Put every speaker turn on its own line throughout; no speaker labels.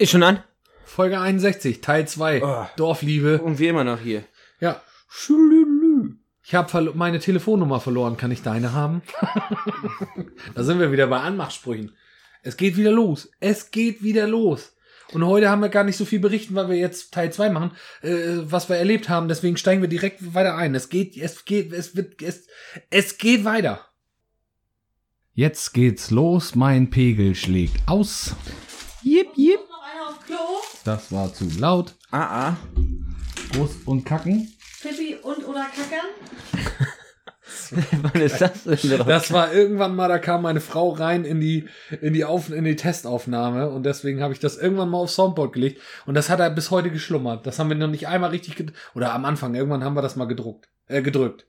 Ist schon an?
Folge 61, Teil 2.
Oh.
Dorfliebe.
Und wir immer noch hier.
Ja. Ich habe meine Telefonnummer verloren. Kann ich deine haben? da sind wir wieder bei Anmachsprüchen. Es geht wieder los. Es geht wieder los. Und heute haben wir gar nicht so viel berichten, weil wir jetzt Teil 2 machen, äh, was wir erlebt haben. Deswegen steigen wir direkt weiter ein. Es geht, es geht, es wird, es, es geht weiter. Jetzt geht's los. Mein Pegel schlägt aus.
Jip, jip.
Noch einer auf Klo.
Das war zu laut.
Ah, ah.
Groß und kacken.
Pippi und oder Kackern.
Wann ist das denn?
Das war irgendwann mal, da kam meine Frau rein in die, in die, Auf, in die Testaufnahme und deswegen habe ich das irgendwann mal auf Soundboard gelegt und das hat er bis heute geschlummert. Das haben wir noch nicht einmal richtig, oder am Anfang, irgendwann haben wir das mal gedruckt, äh, gedrückt.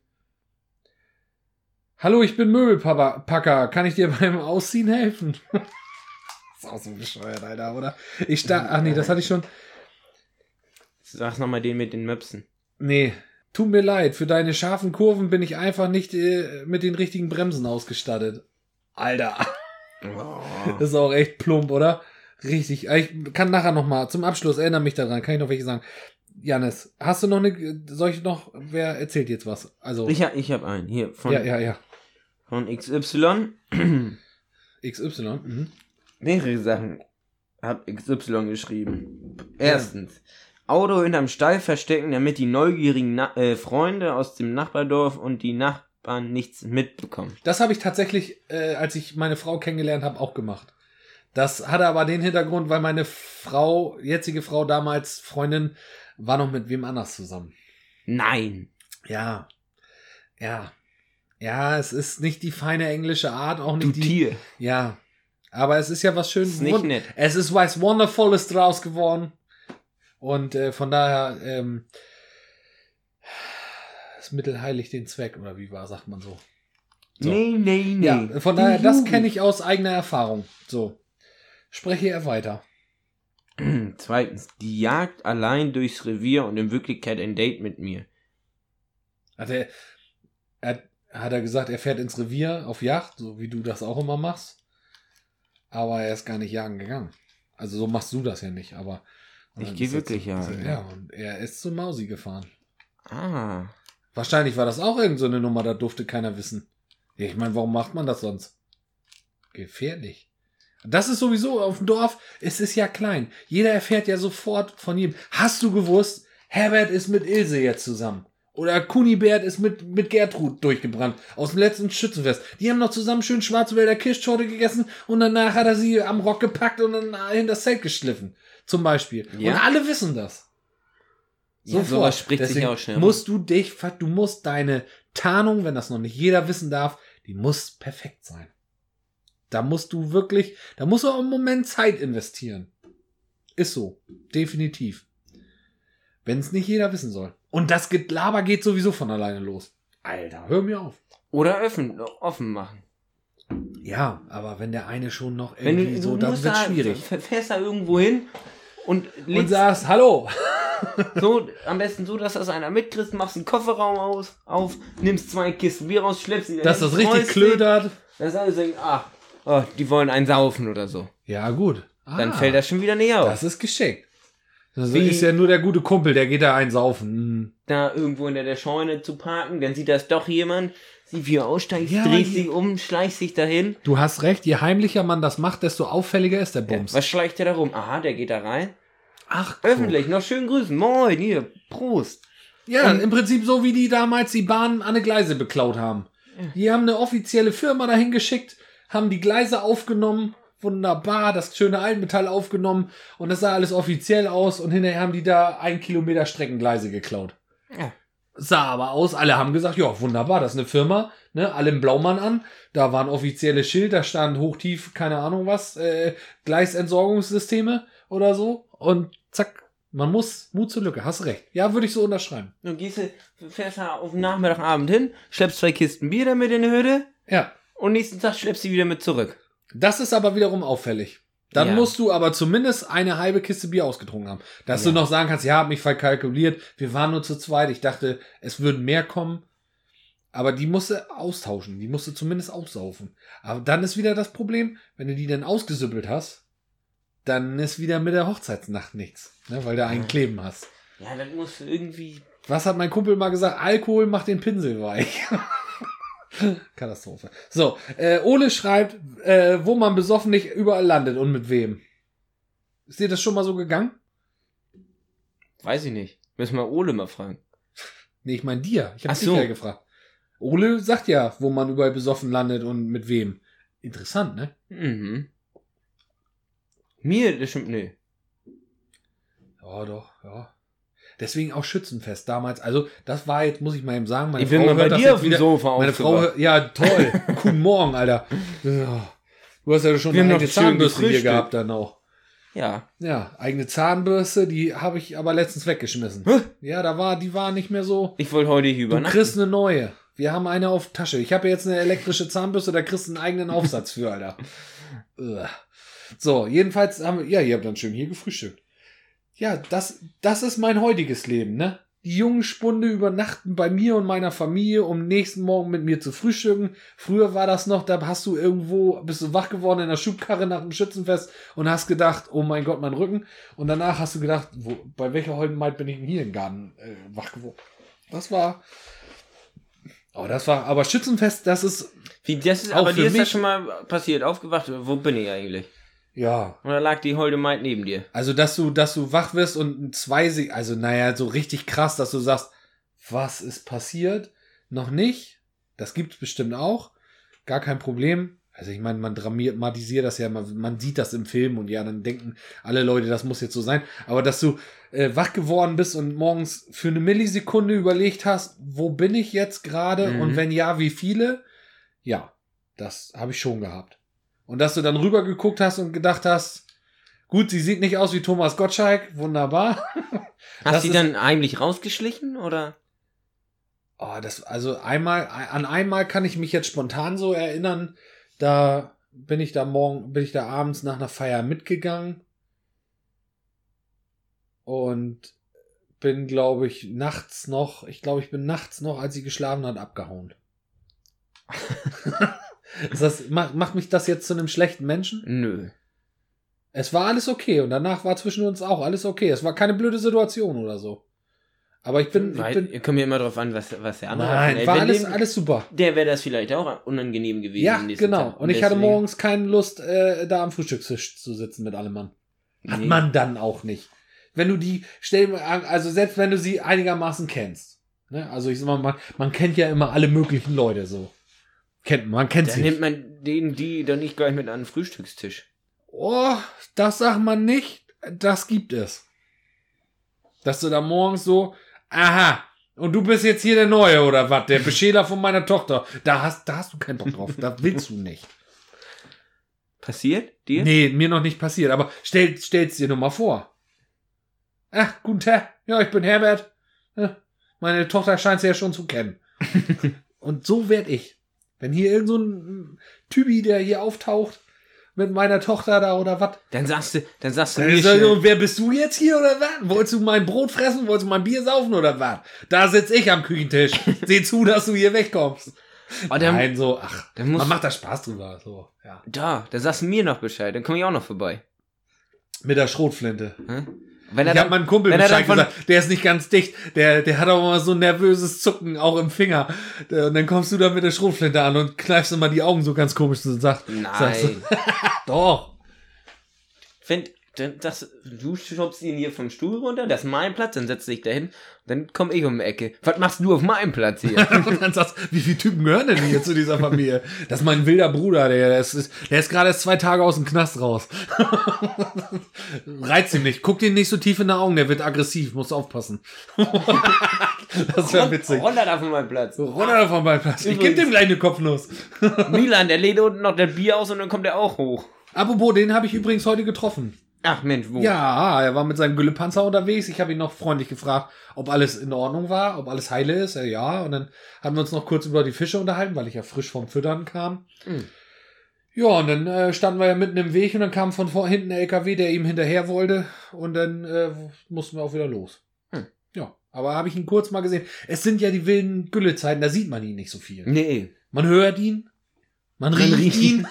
Hallo, ich bin Möbelpacker. Kann ich dir beim Ausziehen helfen? ist auch so bescheuert, Alter, oder? Ich sta ach nee, das hatte ich schon.
Sag's nochmal den mit den Möpsen.
Nee, tut mir leid, für deine scharfen Kurven bin ich einfach nicht äh, mit den richtigen Bremsen ausgestattet. Alter.
Oh.
Das ist auch echt plump, oder? Richtig. Ich kann nachher noch mal zum Abschluss erinnere mich daran. Kann ich noch welche sagen? Janis, hast du noch eine? Soll ich noch? Wer erzählt jetzt was? Also
Ich hab, ich hab einen. Hier, von,
ja, ja, ja.
von XY.
XY. Mhm.
Mehrere Sachen hat XY geschrieben. Erstens. Auto hinterm Stall verstecken, damit die neugierigen Na äh, Freunde aus dem Nachbardorf und die Nachbarn nichts mitbekommen.
Das habe ich tatsächlich, äh, als ich meine Frau kennengelernt habe, auch gemacht. Das hatte aber den Hintergrund, weil meine Frau, jetzige Frau damals Freundin, war noch mit wem anders zusammen.
Nein.
Ja, ja, ja. Es ist nicht die feine englische Art, auch
Du
nicht die.
Tier.
Ja, aber es ist ja was schön.
Ist nicht nett.
Es ist was Wonderfules draus geworden. Und äh, von daher, ähm, das Mittel heiligt den Zweck, oder wie war, sagt man so. So.
Nee, nee, nee.
Ja, von daher, das kenne ich aus eigener Erfahrung. So. Spreche er weiter.
Zweitens. Die Jagd allein durchs Revier und in Wirklichkeit ein Date mit mir.
Hat er, hat, hat er gesagt, er fährt ins Revier auf Yacht, so wie du das auch immer machst. Aber er ist gar nicht jagen gegangen. Also so machst du das ja nicht, aber.
Ich
Und
geh
ist
wirklich jagen,
Ja, und er ist zu Mausi gefahren.
Ah.
Wahrscheinlich war das auch irgend so eine Nummer, da durfte keiner wissen. Ja, ich meine, warum macht man das sonst? Gefährlich. Das ist sowieso auf dem Dorf, es ist ja klein. Jeder erfährt ja sofort von jedem. Hast du gewusst, Herbert ist mit Ilse jetzt zusammen? Oder Kunibert ist mit, mit Gertrud durchgebrannt. Aus dem letzten Schützenfest. Die haben noch zusammen schön Schwarzwälder Kirschtorte gegessen und danach hat er sie am Rock gepackt und dann in das Zelt geschliffen. Zum Beispiel.
Ja.
Und alle wissen das.
Ja, sowas spricht sich
Deswegen
ja auch schnell.
Musst du dich, du musst deine Tarnung, wenn das noch nicht jeder wissen darf, die muss perfekt sein. Da musst du wirklich, da musst du auch im Moment Zeit investieren. Ist so. Definitiv. Wenn es nicht jeder wissen soll. Und das Gelaber geht sowieso von alleine los. Alter, hör mir auf.
Oder offen, offen machen.
Ja, aber wenn der eine schon noch
Wenn
irgendwie
du,
so, dann wird
da,
schwierig.
fährst da irgendwo hin und
Und sagst, hallo.
so, am besten so, dass das einer mitkriegt, machst einen Kofferraum aus, auf, nimmst zwei Kisten Bier raus, schleppst sie
Dass das richtig klödert.
Dass alle sagen, ach, oh, die wollen einen saufen oder so.
Ja, gut.
Dann
Ah.
fällt das schon wieder näher auf.
Das ist geschickt. Das
Wie-
ist ja nur der gute Kumpel, der geht da einsaufen. Hm.
Da irgendwo in der, der Scheune zu parken, dann sieht das doch jemand, sieht wie er aussteigt,
Ja,
dreht
die-
sich um, schleicht sich dahin.
Du hast recht, je heimlicher man das macht, desto auffälliger ist der Bums.
Was schleicht der da rum? Aha, der geht da rein.
Ach,
Öffentlich, noch schön grüßen. Moin, hier, Prost.
Ja,
Und-
im Prinzip so wie die damals die Bahn an eine Gleise beklaut haben. Die haben eine offizielle Firma dahin geschickt, haben die Gleise aufgenommen, wunderbar, das schöne Altmetall aufgenommen und das sah alles offiziell aus und hinterher haben die da ein Kilometer Streckengleise geklaut.
Ja.
Sah aber aus, alle haben gesagt, ja, wunderbar, das ist eine Firma, ne, alle im Blaumann an, da war ein offizielles Schild, da stand hochtief, keine Ahnung was, äh, Gleisentsorgungssysteme oder so und zack, man muss, Mut zur Lücke, hast recht. Ja, würde ich so unterschreiben.
Dann gehst du, fährst da auf den Nachmittagabend hin, schleppst zwei Kisten Bier damit in die Hütte
Ja,
und nächsten Tag schleppst du sie wieder mit zurück.
Das ist aber wiederum auffällig. Dann
Ja.
musst du aber zumindest eine halbe Kiste Bier ausgetrunken haben. Dass
Ja.
du noch sagen kannst, ja, hab mich verkalkuliert, wir waren nur zu zweit, ich dachte, es würden mehr kommen. Aber die musste austauschen, die musste zumindest aussaufen. Aber dann ist wieder das Problem, wenn du die dann ausgesüppelt hast, dann ist wieder mit der Hochzeitsnacht nichts, ne, weil du einen Kleben hast.
Ja, das muss irgendwie.
Was hat mein Kumpel mal gesagt? Alkohol macht den Pinsel weich. Katastrophe. So, äh, Ole schreibt, äh, wo man besoffen nicht überall landet und mit wem. Ist dir das schon mal so gegangen?
Weiß ich nicht. Müssen wir Ole mal fragen.
Nee, ich meine dir. Ich habe dich
so.
ja gefragt. Ole sagt ja, wo man überall besoffen landet und mit wem. Interessant, ne?
Mhm. Mir, das stimmt, nee.
Ja, doch, ja. Deswegen auch Schützenfest damals. Also, das war jetzt, muss ich mal eben sagen, meine
ich bin
Frau
mal bei dir auf dem
wieder-
Sofa
Meine Frau, ja, toll. Guten Morgen, Alter. Du hast ja schon
Wir
eine eigene Zahnbürste hier gehabt dann auch.
Ja.
Ja, eigene Zahnbürste, die habe ich aber letztens weggeschmissen.
Hä?
Ja, da war, die war nicht mehr so.
Ich wollte heute hier
Du
übernachten.
kriegst eine neue. Wir haben eine auf Tasche. Ich habe jetzt eine elektrische Zahnbürste, da kriegst du einen eigenen Aufsatz für, Alter. So, jedenfalls haben wir, ja, ihr habt dann schön hier gefrühstückt. Ja, das, das ist mein heutiges Leben, ne? Die jungen Spunde übernachten bei mir und meiner Familie, um nächsten Morgen mit mir zu frühstücken. Früher war das noch, da hast du irgendwo, bist du wach geworden in der Schubkarre nach dem Schützenfest und hast gedacht, oh mein Gott, mein Rücken. Und danach hast du gedacht, wo, bei welcher Holdenmaid bin ich denn hier im Garten äh, wach geworden? Das war, oh, das war, aber Schützenfest, das ist,
Wie, das ist,
Auch
aber
für
dir ist
mich-
das schon mal passiert, aufgewacht. Wo bin ich eigentlich?
Ja,
Oder lag die holde Maid neben dir?
Also, dass du, dass du wach wirst und zwei, Se- also naja, so richtig krass, dass du sagst, was ist passiert? Noch nicht. Das gibt's bestimmt auch. Gar kein Problem. Also ich meine, man dramatisiert das ja, man, man sieht das im Film und ja, dann denken alle Leute, das muss jetzt so sein. Aber dass du äh, wach geworden bist und morgens für eine Millisekunde überlegt hast, wo bin ich jetzt gerade
Mhm.
und wenn ja, wie viele? Ja, das habe ich schon gehabt. Und dass du dann rüber geguckt hast und gedacht hast, gut, sie sieht nicht aus wie Thomas Gottschalk, wunderbar.
Hast
Das
du
ist-
dann heimlich rausgeschlichen oder?
Oh, das, also einmal, an einmal kann ich mich jetzt spontan so erinnern, da bin ich da morgen, bin ich da abends nach einer Feier mitgegangen und bin, glaube ich, nachts noch, ich glaube, ich bin nachts noch, als sie geschlafen hat, abgehauen. Ist das, macht, macht mich das jetzt zu einem schlechten Menschen?
Nö.
Es war alles okay und danach war zwischen uns auch alles okay. Es war keine blöde Situation oder so. Aber ich bin, ich
Weil,
bin
ihr kommt ja immer drauf an, was, was der andere
nein,
Ey,
war
wenn
alles,
dem-
alles super.
Der wäre das vielleicht auch unangenehm gewesen.
Ja, genau.
Tag.
Und ich hatte morgens keine Lust, äh, da am Frühstückstisch zu sitzen mit allem Mann. Hat
Nee.
man dann auch nicht. Wenn du die, stell also selbst wenn du sie einigermaßen kennst. Ne? Also ich sag mal, man, man kennt ja immer alle möglichen Leute so. Kennt man, man kennt
Dann
sie.
nimmt man den, die dann nicht gleich mit an den Frühstückstisch.
Oh, das sagt man nicht. Das gibt es. Dass du da morgens so, aha, und du bist jetzt hier der Neue oder was? Der Beschäler von meiner Tochter. Da hast, da hast du keinen Bock drauf. Da willst du nicht.
Passiert dir?
Nee, mir noch nicht passiert, aber stell, stell's dir nur mal vor. Ach, guten Tag. Ja, ich bin Herbert. Ja, Meine Tochter scheint sie ja schon zu kennen. Und so werd ich. Wenn hier irgend so ein Typi, der hier auftaucht, mit meiner Tochter da oder was.
Dann sagst du, dann sagst du
Dann
mir schnell,
wer bist du jetzt hier oder was? Wolltest du mein Brot fressen? Wolltest du mein Bier saufen oder was? Da sitz ich am Küchentisch. Seh zu, dass du hier wegkommst.
oh, dann,
Nein, so, ach,
dann muss,
man macht da Spaß drüber, so, ja.
da, dann sagst du mir noch Bescheid, dann komme ich auch noch vorbei.
Mit der Schrotflinte.
Hä? Wenn er
Ich habe
dann,
meinem Kumpel Bescheid gesagt, der ist nicht ganz dicht, der, der hat auch immer so ein nervöses Zucken auch im Finger. Und dann kommst du da mit der Schrotflinte an und kneifst immer die Augen so ganz komisch und sagst, sagst du,
nein,
doch.
wenn, dann, das, du schubst ihn hier vom Stuhl runter, das ist mein Platz, dann setzt dich dahin, dann komme ich um die Ecke. Was machst du auf meinem Platz hier?
Und dann sagst wie viele Typen gehören denn hier zu dieser Familie? Das ist mein wilder Bruder, der, der ist, der ist gerade erst zwei Tage aus dem Knast raus. Reizt ihn nicht. Guck den nicht so tief in die Augen, der wird aggressiv, musst aufpassen. das wäre witzig.
Runter da von meinem Platz.
Runter davon bei Platz. Ich geb dem gleich eine Kopfnuss.
Milan, der lädt unten noch das Bier aus und dann kommt er auch hoch.
Apropos, den habe ich übrigens heute getroffen.
Ach Mensch, wo?
Ja, er war mit seinem Güllepanzer unterwegs. Ich habe ihn noch freundlich gefragt, ob alles in Ordnung war, ob alles heile ist. Er, ja, und dann haben wir uns noch kurz über die Fische unterhalten, weil ich ja frisch vom Füttern kam.
Mhm.
Ja, und dann äh, standen wir ja mitten im Weg und dann kam von vor hinten der LKW, der ihm hinterher wollte. Und dann äh, mussten wir auch wieder los.
Hm.
Ja, aber habe ich ihn kurz mal gesehen. Es sind ja die wilden Güllezeiten, da sieht man ihn nicht so viel.
Nee.
Man hört ihn, man riecht
riecht
ihn,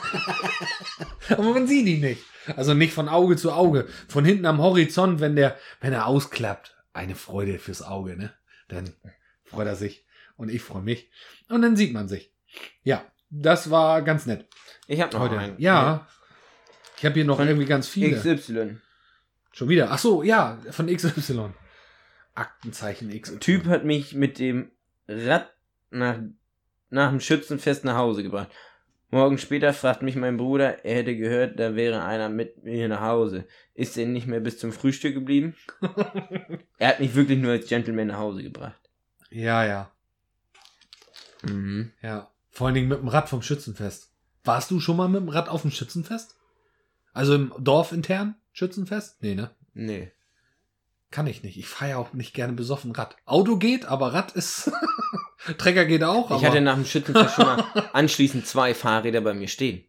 aber man sieht ihn nicht. Also nicht von Auge zu Auge, von hinten am Horizont, wenn der, wenn er ausklappt. Eine Freude fürs Auge, ne? Dann freut er sich und ich freue mich. Und dann sieht man sich. Ja, das war ganz nett.
Ich habe noch
Heute.
einen.
Ja. Ich habe hier noch
Von
irgendwie ganz viele.
XY.
Schon wieder. Ach so, ja, von XY. Aktenzeichen XY.
Typ hat mich mit dem Rad nach, nach dem Schützenfest nach Hause gebracht. Morgen später fragt mich mein Bruder, er hätte gehört, da wäre einer mit mir nach Hause. Ist er nicht mehr bis zum Frühstück geblieben? er hat mich wirklich nur als Gentleman nach Hause gebracht.
Ja, ja,
Mhm.
ja. Vor allen Dingen mit dem Rad vom Schützenfest. Warst du schon mal mit dem Rad auf dem Schützenfest? Also im Dorf intern Schützenfest? Nee, ne?
Nee.
Kann ich nicht. Ich fahre ja auch nicht gerne besoffen Rad. Auto geht, aber Rad ist. Trecker geht auch,
Ich hatte nach dem Schützenfest schon mal anschließend zwei Fahrräder bei mir stehen.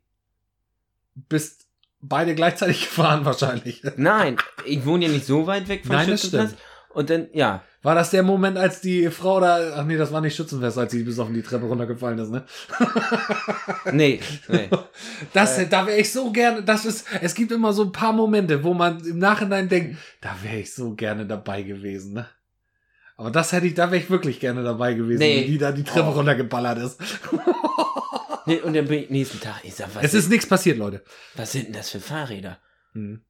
bist beide gleichzeitig gefahren wahrscheinlich.
Nein, ich wohne ja nicht so weit weg vom
Nein, das
Schützenfest. Und dann, ja,
War das der Moment, als die Frau da, ach nee, das war nicht Schützenfest, als sie besoffen die Treppe runtergefallen ist, ne?
nee, nee.
Das, da wäre ich so gerne, das ist, es gibt immer so ein paar Momente, wo man im Nachhinein denkt, da wäre ich so gerne dabei gewesen, ne? Aber das hätte ich, da wäre ich wirklich gerne dabei gewesen,
Nee.
wie die da die Treppe
Oh.
runtergeballert ist.
nee. Und dann bin ich nächsten Tag, ich sag, was,
Es ist nichts passiert, Leute.
was sind denn das für Fahrräder?
Hm.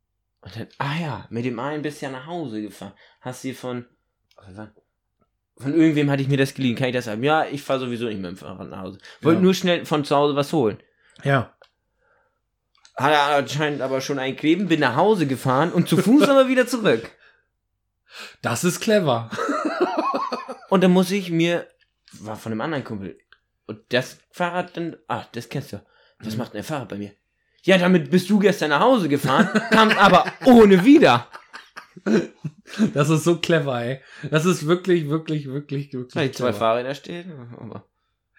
Und dann, ah ja, mit dem einen bist du ja nach Hause gefahren. Hast du von, von irgendwem hatte ich mir das geliehen. Kann ich das sagen? Ja, ich fahre sowieso nicht mit dem Fahrrad nach Hause. Wollte
Ja.
nur schnell von zu Hause was holen.
Ja.
Hat er anscheinend aber schon einen kleben, bin nach Hause gefahren und zu Fuß aber wieder zurück.
Das ist clever.
Und dann muss ich mir, war von einem anderen Kumpel, und das Fahrrad dann, ah, das kennst du. Was
Mhm.
macht denn der Fahrrad bei mir? Ja, damit bist du gestern nach Hause gefahren, kam aber ohne wieder.
Das ist so clever, ey. Das ist wirklich, wirklich, wirklich, wirklich
Ja, die zwei
clever.
Fahrräder stehen, aber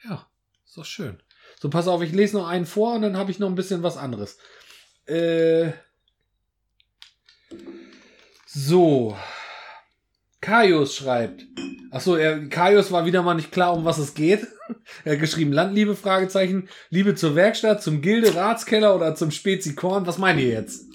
Ja, ist doch schön. So, pass auf, ich lese noch einen vor und dann habe ich noch ein bisschen was anderes. Äh, so. Kaius schreibt. Achso, er, Kaius war wieder mal nicht klar, um was es geht. Er hat geschrieben, Landliebe, Fragezeichen, Liebe zur Werkstatt, zum Gilde, Ratskeller oder zum Spezi Korn. Was meint ihr jetzt?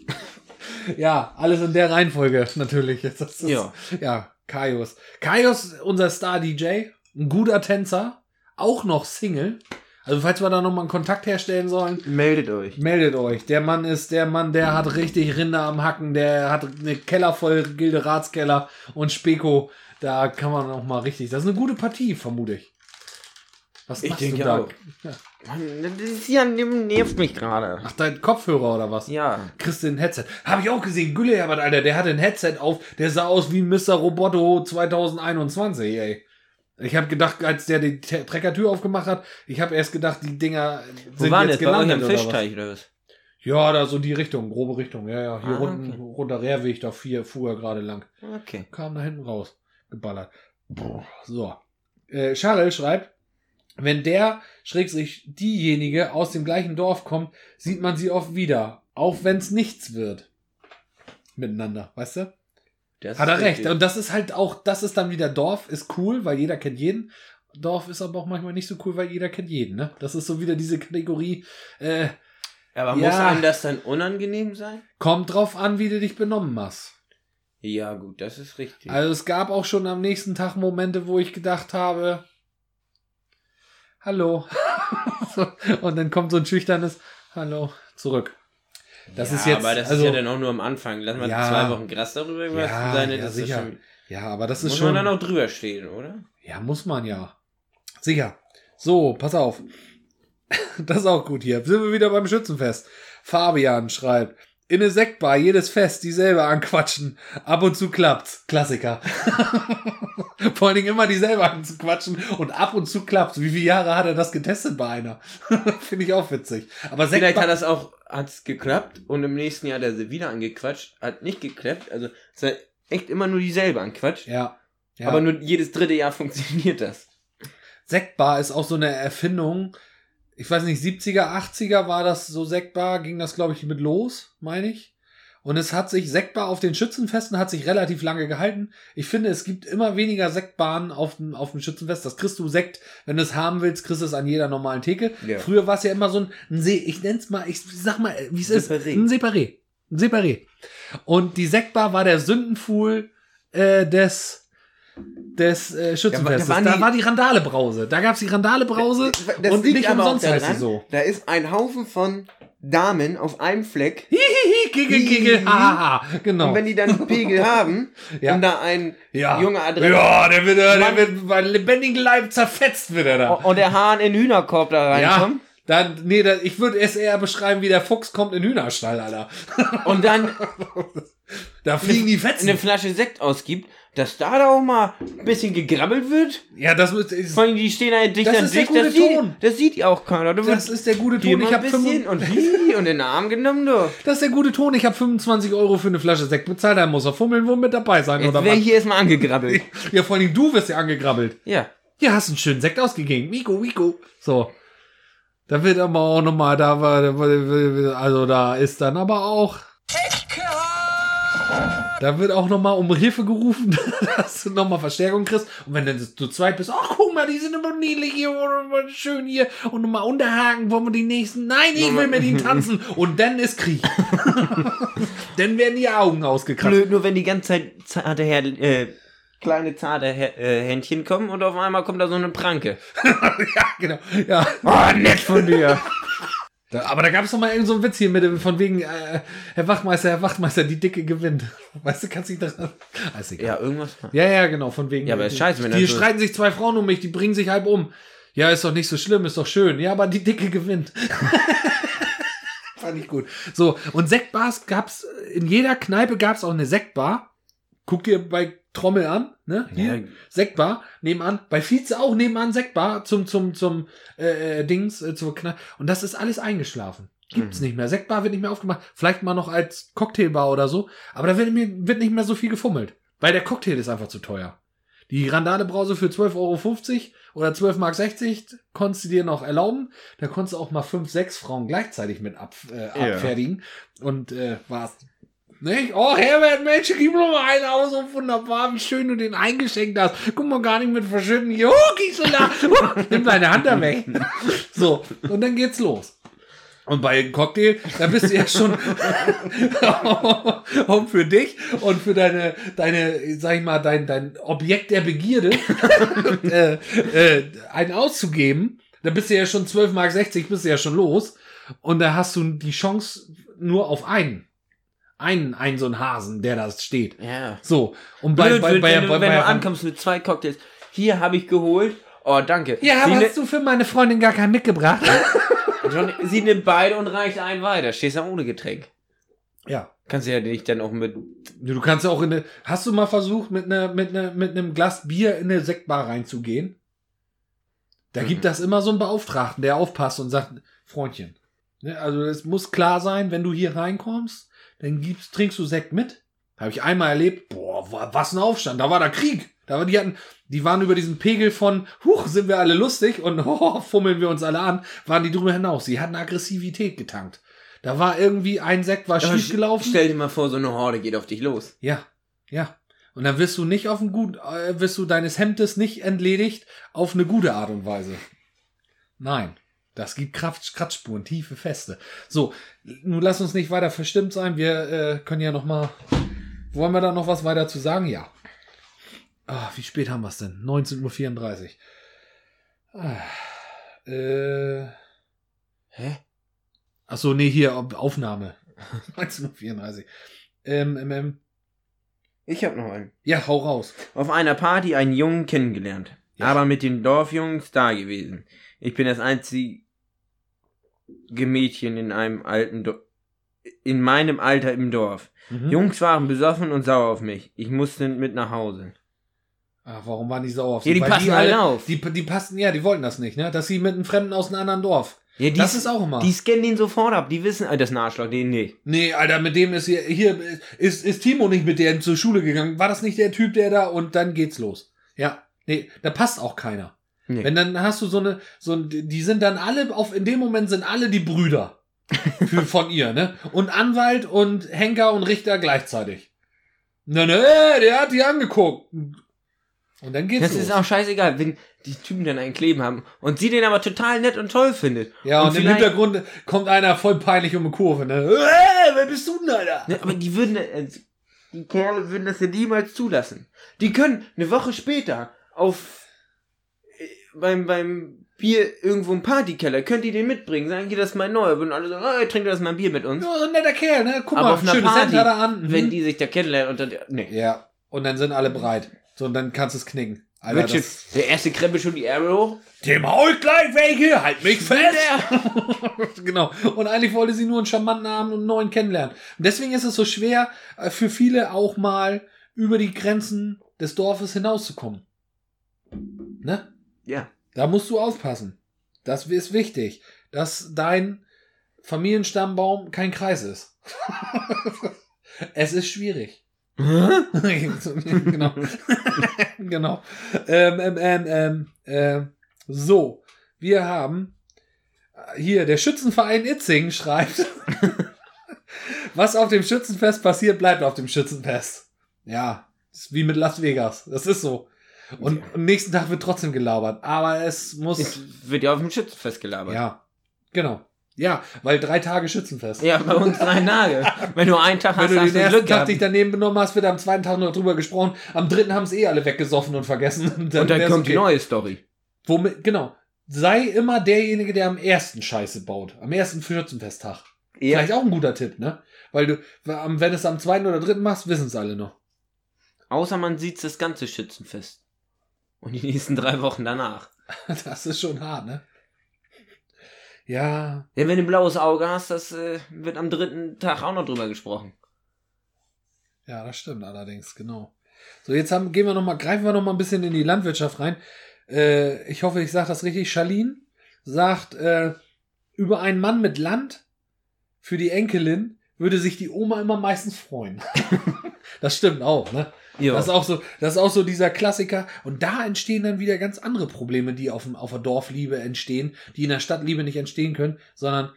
ja, alles in der Reihenfolge, natürlich. Das ist,
Ja.
Ja, Kaius. Kaius, unser Star-DJ, ein guter Tänzer, auch noch Single. Also falls wir da nochmal einen Kontakt herstellen sollen,
meldet euch.
meldet euch. Der Mann ist der Mann, der hat richtig Rinder am Hacken, der hat eine Keller voll Gilde Ratskeller und Speko. Da kann man noch mal richtig. Das ist eine gute Partie, vermute ich. Was
Ich
machst
denke
du da?
auch. Mann, das ist ja, nervt mich gerade.
Ach, dein Kopfhörer oder was?
Ja.
Kriegst du ein Headset. Habe ich auch gesehen. Gülle Herbert, Alter, der hatte ein Headset auf. Der sah aus wie Mr. Roboto 2021, ey. Ich habe gedacht, als der die Treckertür aufgemacht hat, ich habe erst gedacht, die Dinger
Wo
sind
waren
jetzt
euch
gelandet oder?
Fischteich oder was?
Ja, da so die Richtung, grobe Richtung. Ja, ja, hier
Ah,
unten,
okay.
runter Rehrweg, da vier, fuhr er gerade lang.
Okay.
Kam da hinten raus. Geballert. So. Äh, Charles schreibt, wenn der, schrägstrich diejenige aus dem gleichen Dorf kommt, sieht man sie oft wieder. Auch wenn's nichts wird. Miteinander, weißt du?
Das
Hat er recht. Und das ist halt auch, das ist dann wieder Dorf, ist cool, weil jeder kennt jeden. Dorf ist aber auch manchmal nicht so cool, weil jeder kennt jeden, ne? Das ist so wieder diese Kategorie, äh,
Aber
Ja.
muss einem das dann unangenehm sein?
kommt drauf an, wie du dich benommen hast.
Ja, gut, das ist richtig.
Also es gab auch schon am nächsten Tag Momente, wo ich gedacht habe, hallo. Und dann kommt so ein schüchternes Hallo zurück. Das
ja,
ist jetzt,
aber das
also,
ist ja dann auch nur am Anfang. Lass mal
Ja.
zwei Wochen Gras darüber
Ja,
sein.
ja, sicher.
Schon,
ja, aber das ist
muss
schon,
man dann auch drüber stehen, oder?
ja, muss man ja. Sicher. So, pass auf. Das ist auch gut hier. Sind wir wieder beim Schützenfest. Fabian schreibt, in eine Sektbar jedes Fest dieselbe anquatschen. Ab und zu klappt's. Klassiker. Vor allen Dingen immer dieselbe anzuquatschen und ab und zu klappt's. Wie viele Jahre hat er das getestet bei einer? Finde ich auch witzig. Aber
Vielleicht
Sektbar,
hat das auch, hat's geklappt und im nächsten Jahr hat er sie wieder angequatscht, hat nicht geklappt, also es ist echt immer nur dieselbe anquatscht,
ja. ja.
aber nur jedes dritte Jahr funktioniert das.
Sektbar ist auch so eine Erfindung. Ich weiß nicht, 70er, 80er war das so Sektbar, ging das, glaube ich, mit los, meine ich. Und es hat sich, Sektbar auf den Schützenfesten hat sich relativ lange gehalten. Ich finde, es gibt immer weniger Sektbahnen auf dem, auf dem Schützenfest. Das kriegst du Sekt, wenn du es haben willst, kriegst du es an jeder normalen Theke.
Ja.
Früher war es ja immer so ein, ein See, ich nenn's mal, ich sag mal, wie es ist,
Separé.
ein Separé. Ein Separé. Und die Sektbar war der Sündenfuhl äh, des des äh, Schützenfestes.
Da
Da,
die-
war die Randale-Brause. Da gab's die Randale-Brause
Das
und nicht umsonst heißt
daran,
sie so.
Da ist ein Haufen von Damen auf einem Fleck.
Hihihi, Gigel, Gigel, hahaha. Genau.
Und wenn die dann einen Pegel haben
Ja.
und da ein
ja.
junger Adresse
Ja, der wird, der
Mann-
wird bei lebendigem Leib zerfetzt, wird er da.
und der Hahn in den Hühnerkorb da
ja.
reinkommt
Dann, nee, da, ich würde es eher beschreiben, wie der Fuchs kommt in Hühnerstall, Alter.
und dann
Da fliegen die Fetzen.
eine Flasche Sekt ausgibt, dass da da auch mal ein bisschen gegrabbelt wird.
Ja, das wird, ist,
Vor allem, die stehen da dicht
Das
an
ist der
dicht,
gute
das sieht,
Ton.
das sieht ja auch keiner. Da
das ist der gute Ton. Ich habe
und hi und in den Arm genommen, du.
das ist der gute Ton. Ich habe 25 Euro für eine Flasche Sekt bezahlt. Da muss er fummeln, wo mit dabei sein
Jetzt
oder
wäre
was?
hier erstmal angegrabbelt.
Ja, vor allem du wirst ja angegrabbelt.
Ja.
Ja, hast einen schönen Sekt ausgegeben. Miko, Miko. So. Da wird aber auch nochmal, da war, da war- also da ist dann aber auch. Da wird auch nochmal um Hilfe gerufen, dass du nochmal Verstärkung kriegst. Und wenn dann du zweit bist, ach guck mal, die sind immer niedlich hier und immer schön hier und nochmal unterhaken, wollen wir die nächsten. Nein, ich will mit ihnen tanzen. Und dann ist Krieg. dann werden die Augen ausgekratzt.
Blöd, nur wenn die ganze Zeit zarte Her äh, kleine zarte Her äh, Händchen kommen und auf einmal kommt da so eine Pranke.
ja, genau. Ja.
Oh, nett von dir.
Da, aber da gab es doch mal irgend so einen Witz hier mit dem, von wegen, äh, Herr Wachtmeister, Herr Wachtmeister, die Dicke gewinnt. Weißt du, kannst du dich daran. Ah, ist egal.
Ja, irgendwas.
Ja, ja, genau, von wegen.
Ja, aber ist scheiße, wenn
Die
so-
streiten sich zwei Frauen um mich, die bringen sich halb um. Ja, ist doch nicht so schlimm, ist doch schön. Ja, aber die Dicke gewinnt. Fand ich gut. So, und Sektbars gab's, in jeder Kneipe gab's auch eine Sektbar. Guck dir bei Trommel an, ne? Hier,
Ja.
Sektbar, nebenan. Bei Vize auch nebenan Sektbar zum, zum, zum, äh, äh, Dings, äh, zur Kneipe. Und das ist alles eingeschlafen. Gibt's nicht mehr. Sektbar wird nicht mehr aufgemacht. Vielleicht mal noch als Cocktailbar oder so. Aber da wird, mir, wird nicht mehr so viel gefummelt. Weil der Cocktail ist einfach zu teuer. Die Randale-Brause für 12,50 Euro oder 12,60 Mark konntest du dir noch erlauben. Da konntest du auch mal fünf, sechs Frauen gleichzeitig mit ab, äh,
Ja.
abfertigen. Und äh, war's. Nicht? Oh, Herbert, Mensch, gib mir mal einen aus, so wunderbar, wie schön du den eingeschenkt hast. Guck mal, gar nicht mit verschütten. Jo, Gisela, nimm deine Hand da weg. So, und dann geht's los. Und bei einem Cocktail, da bist du ja schon und für dich und für deine, deine, sag ich mal, dein, dein Objekt der Begierde äh, äh, einen auszugeben. Da bist du ja schon 12 Mark 60, bist du ja schon los. Und da hast du die Chance nur auf einen. Einen, einen so einen Hasen, der da steht.
Ja.
So. Und bei,
Blöd
bei,
wird,
bei,
wenn, du,
bei,
wenn
bei,
du ankommst mit zwei Cocktails. Hier habe ich geholt. Oh, danke.
Ja, aber
ne,
hast du für meine Freundin gar keinen mitgebracht?
Johnny, sie nimmt beide und reicht einen weiter. Stehst da ohne Getränk.
ja.
Kannst du ja nicht dann auch mit.
Du kannst ja auch in eine. Hast du mal versucht, mit, einer mit, einer mit einem Glas Bier in eine Sektbar reinzugehen? Da
Mhm.
gibt das immer so einen Beauftragten, der aufpasst und sagt, Freundchen. Ne, also es muss klar sein, wenn du hier reinkommst, dann gibst, trinkst du Sekt mit. Habe ich einmal erlebt, boah, wa- was ein Aufstand, da war der Krieg. Da war, die hatten, die waren über diesen Pegel von, huch, sind wir alle lustig und oh, fummeln wir uns alle an, waren die drüber hinaus. Sie hatten Aggressivität getankt. Da war irgendwie ein Sekt war schief gelaufen.
Stell dir mal vor, so eine Horde geht auf dich los.
Ja, ja. Und dann wirst du nicht auf ein gut, äh, wirst du deines Hemdes nicht entledigt auf eine gute Art und Weise. Nein. Das gibt Kraft, Kratzspuren, tiefe Feste. So, nun lass uns nicht weiter verstimmt sein. Wir äh, können ja noch mal. Wollen wir da noch was weiter zu sagen? Ja. Ah, wie spät haben wir es denn? 19.34 Uhr. Ah, äh,
Hä?
ach so, nee, hier, Auf- Aufnahme. 19.34 Uhr. Ähm, ähm, ähm,
Ich hab noch einen.
ja, hau raus.
Auf einer Party einen Jungen kennengelernt.
Ja.
Aber mit den Dorfjungs da gewesen. Ich bin das einzige Mädchen in einem alten Do in meinem Alter im Dorf.
Mhm.
Jungs waren besoffen und sauer auf mich. Ich musste mit nach Hause.
Ach, warum waren die sauer auf
Ja, die
Weil
passen alle auf.
Die, die passten, ja, die wollten das nicht, ne? Dass sie mit einem Fremden aus einem anderen Dorf.
Ja, die,
das ist auch immer.
die scannen den sofort ab. Die wissen, äh, das ist ein Arschloch, den nicht.
nee, Alter, mit dem ist hier, hier ist, ist Timo nicht mit der zur Schule gegangen. War das nicht der Typ, der da und dann geht's los. Ja, nee, da passt auch keiner.
Nee.
Wenn dann hast du so eine, so die sind dann alle auf, in dem Moment sind alle die Brüder für, von ihr, ne? Und Anwalt und Henker und Richter gleichzeitig. Na, ne, der hat die angeguckt. Und dann geht's
Das
los.
ist auch scheißegal, wenn die Typen dann einen kleben haben und sie den aber total nett und toll findet.
ja, und, im
vielleicht-
Hintergrund kommt einer voll peinlich um die Kurve, ne? Äh, wer bist du denn, Alter?
Ne, aber die würden, äh, die Kerle würden das ja niemals zulassen. Die können eine Woche später auf, beim, beim Bier irgendwo im Partykeller, könnt ihr den mitbringen, sagen, hier, das ist mein neuer. Würden alle sagen, oh, trinkt das mal ein Bier mit uns.
Ja, so ein netter Kerl, ne? Guck
aber
mal,
auf einer
schönes
Party,
an. Mhm.
wenn die sich da kennenlernen und dann, nee.
Ja, und dann sind alle bereit. So, und dann kannst du es knicken. Alter, das,
der erste krempelt schon die Ärmel hoch.
dem hau ich gleich welche, halt mich fest! genau. Und eigentlich wollte sie nur einen charmanten Abend und einen neuen kennenlernen. Und deswegen ist es so schwer, äh, für viele auch mal über die Grenzen des Dorfes hinauszukommen. Ne?
Ja.
Da musst du aufpassen. Das ist wichtig, dass dein Familienstammbaum kein Kreis ist. es ist schwierig. genau. genau. Ähm, ähm, ähm, ähm, so, wir haben äh, hier der Schützenverein Itzing schreibt, was auf dem Schützenfest passiert, bleibt auf dem Schützenfest. Ja, ist wie mit Las Vegas. Das ist so. Und am nächsten Tag wird trotzdem gelabert. Aber es muss.
Es wird ja auf dem Schützenfest gelabert.
ja, genau. Ja, weil drei Tage Schützenfest.
Ja, bei uns drei Tage. Wenn du einen Tag
Wenn
hast,
du
hast
den
du Glück
ersten Tag
gehabt.
dich daneben benommen hast, wird am zweiten Tag noch drüber gesprochen. Am dritten haben es eh alle weggesoffen und vergessen. Und
Und dann kommt die
okay.
neue Story.
Womit, genau. Sei immer derjenige, der am ersten Scheiße baut. Am ersten Schützenfesttag. Vielleicht auch ein guter Tipp, ne? Weil du, wenn du es am zweiten oder dritten machst, wissen es alle noch.
Außer man sieht das ganze Schützenfest. Und die nächsten drei Wochen danach.
Das ist schon hart, ne? Ja,
Ja, wenn du ein blaues Auge hast, das äh, wird am dritten Tag auch noch drüber gesprochen.
Ja, das stimmt allerdings, genau. So, jetzt haben, gehen wir noch mal, greifen wir noch mal ein bisschen in die Landwirtschaft rein. Äh, ich hoffe, ich sage das richtig. Charlene sagt, äh, über einen Mann mit Land für die Enkelin würde sich die Oma immer meistens freuen. das stimmt auch, ne?
Ja.
Das ist auch so, das ist auch so dieser Klassiker. Und da entstehen dann wieder ganz andere Probleme, die auf, dem, auf der Dorfliebe entstehen, die in der Stadtliebe nicht entstehen können, sondern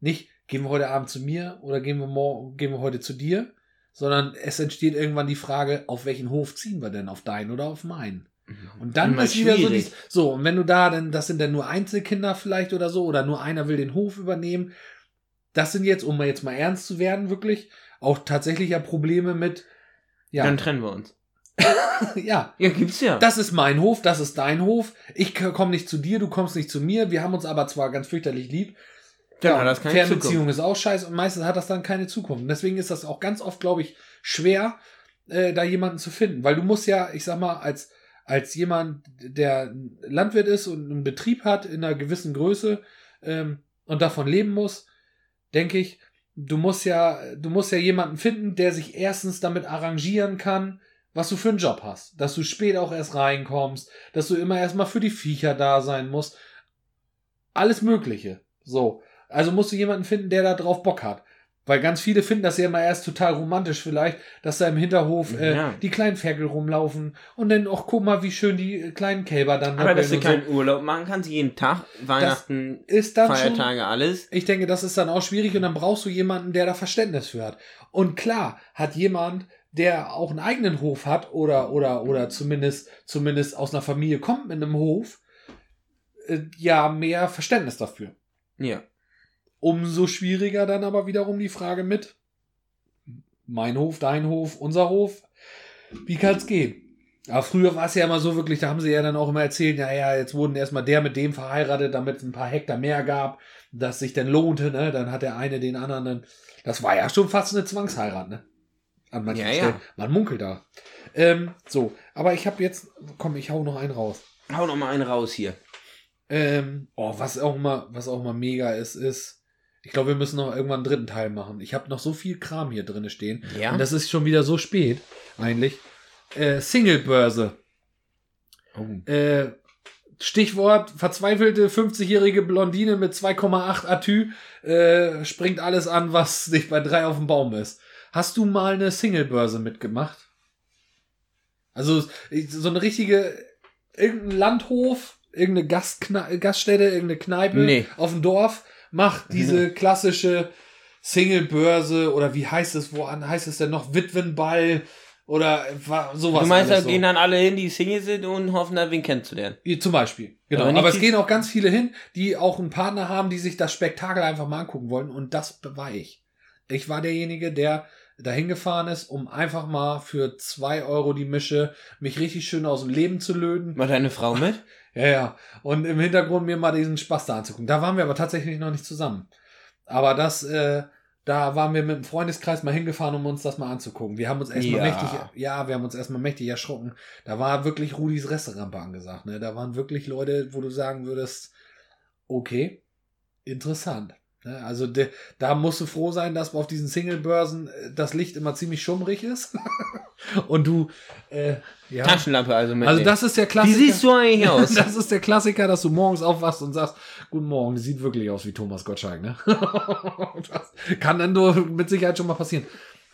nicht, gehen wir heute Abend zu mir oder gehen wir morgen, gehen wir heute zu dir, sondern es entsteht irgendwann die Frage, auf welchen Hof ziehen wir denn? Auf deinen oder auf meinen? Und dann
Immer
ist wieder so,
schwierig.
dies, so, und wenn du da, dann, das sind dann nur Einzelkinder vielleicht oder so, oder nur einer will den Hof übernehmen. Das sind jetzt, um mal jetzt mal ernst zu werden, wirklich, auch tatsächlich ja Probleme mit, ja,
Dann trennen wir uns.
ja,
Ja, gibt's ja.
das ist mein Hof, das ist dein Hof. Ich komme nicht zu dir, du kommst nicht zu mir. Wir haben uns aber zwar ganz fürchterlich lieb.
Dann hat das keine
Fernbeziehung ist auch scheiße und meistens hat das dann keine Zukunft. Und deswegen ist das auch ganz oft, glaube ich, schwer, äh, da jemanden zu finden. Weil du musst ja, ich sag mal, als, als jemand, der Landwirt ist und einen Betrieb hat in einer gewissen Größe ähm, und davon leben muss, denke ich, du musst ja, du musst ja jemanden finden, der sich erstens damit arrangieren kann, was du für einen Job hast. Dass du spät auch erst reinkommst, dass du immer erstmal für die Viecher da sein musst. Alles Mögliche. So. Also musst du jemanden finden, der da drauf Bock hat. Weil ganz viele finden das ja immer erst total romantisch vielleicht, dass da im Hinterhof äh,
Ja.
die kleinen Ferkel rumlaufen und dann auch guck mal, wie schön die äh, kleinen Kälber dann
Aber dass du
und so.
keinen Urlaub machen kannst, jeden Tag, Weihnachten,
ist dann schon
Feiertage, alles.
ich denke, das ist dann auch schwierig und dann brauchst du jemanden, der da Verständnis für hat. Und klar, hat jemand, der auch einen eigenen Hof hat oder, oder, oder zumindest, zumindest aus einer Familie kommt mit einem Hof, äh, ja, mehr Verständnis dafür.
Ja.
Umso schwieriger dann aber wiederum die Frage mit mein Hof, dein Hof, unser Hof. Wie kann's gehen? Aber früher war es ja immer so wirklich, da haben sie ja dann auch immer erzählt, ja, ja, jetzt wurden erstmal der mit dem verheiratet, damit es ein paar Hektar mehr gab, dass sich dann lohnte, ne? Dann hat der eine den anderen dann. Das war ja schon fast eine Zwangsheirat, ne? An manchen
Ja, ja.
Stellen. Man munkelt da. Ähm, so, aber ich habe jetzt, komm, ich hau noch einen raus.
Hau noch mal einen raus hier.
Ähm, oh, was auch mal, was auch mal mega ist, ist, ich glaube, wir müssen noch irgendwann einen dritten Teil machen. Ich habe noch so viel Kram hier drin stehen.
Ja.
Und das ist schon wieder so spät, eigentlich. Äh, Singlebörse.
oh.
Äh, Stichwort verzweifelte 50-jährige Blondine mit 2,8 Atü äh, springt alles an, was nicht bei drei auf dem Baum ist. Hast du mal eine Singlebörse mitgemacht? Also so eine richtige irgendein Landhof, irgendeine Gastkne Gaststätte, irgendeine Kneipe
Nee.
auf dem Dorf macht diese klassische Singlebörse oder wie heißt es, wo an heißt es denn noch Witwenball Oder sowas.
du meinst, da
so.
gehen dann alle hin, die Single sind und hoffen, da wen kennenzulernen.
Zum Beispiel. Genau.
Aber
Aber, es gehen auch ganz viele hin, die auch einen Partner haben, die sich das Spektakel einfach mal angucken wollen. Und das war ich. Ich war derjenige, der dahin gefahren ist, um einfach mal für zwei Euro die Mische mich richtig schön aus dem Leben zu löten.
War deine Frau mit?
Ja, ja. Und im Hintergrund mir mal diesen Spaß da anzugucken. Da waren wir aber tatsächlich noch nicht zusammen. Aber das, äh, da waren wir mit dem Freundeskreis mal hingefahren, um uns das mal anzugucken. Wir haben uns erstmal
Ja.
mächtig, ja, wir haben uns erstmal mächtig erschrocken. Da war wirklich Rudis Restaurantbar angesagt, ne? Da waren wirklich Leute, wo du sagen würdest, okay, interessant. Ne? Also de, da musst du froh sein, dass auf diesen Single-Börsen äh, das Licht immer ziemlich schummrig ist. Und du, äh, ja.
Taschenlampe also mit.
Also das ist der
Wie
Klassiker.
siehst du eigentlich aus?
Das ist der Klassiker, dass du morgens aufwachst und sagst, guten Morgen, die sieht wirklich aus wie Thomas Gottschalk, ne? das kann dann nur mit Sicherheit schon mal passieren.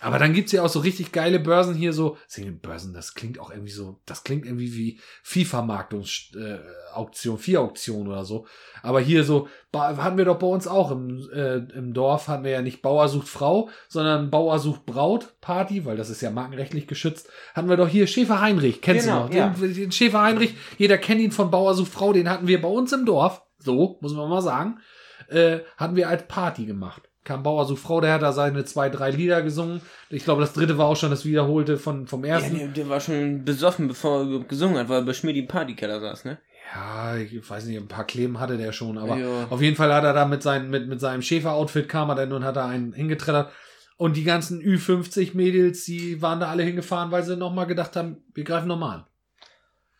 Aber dann gibt's ja auch so richtig geile Börsen hier, so, Börsen, das klingt auch irgendwie so, das klingt irgendwie wie FIFA-Marktungsauktion, äh, Auktion, Vier-Auktion oder so. Aber hier so, hatten wir doch bei uns auch im, äh, im Dorf, hatten wir ja nicht Bauer sucht Frau, sondern Bauer sucht Braut Party, weil das ist ja markenrechtlich geschützt. Hatten wir doch hier Schäfer Heinrich, kennst
Genau,
du noch?
ja.
Den, den Schäfer Heinrich, jeder kennt ihn von Bauer sucht Frau, den hatten wir bei uns im Dorf, so, muss man mal sagen, äh, hatten wir als Party gemacht. Kam Bauer sucht Frau, der hat da seine zwei, drei Lieder gesungen. Ich glaube, das dritte war auch schon das wiederholte von, vom
ja,
ersten.
der, der war schon besoffen, bevor er gesungen hat, weil er bei Schmidt im Partykeller saß, ne?
Ja, ich weiß nicht, ein paar Kleben hatte der schon, aber
Ja.
auf jeden Fall hat er da mit, seinen, mit, mit seinem Schäfer-Outfit kam er dann und hat da einen hingetreddert. Und die ganzen Ü50-Mädels, die waren da alle hingefahren, weil sie nochmal gedacht haben, wir greifen nochmal an.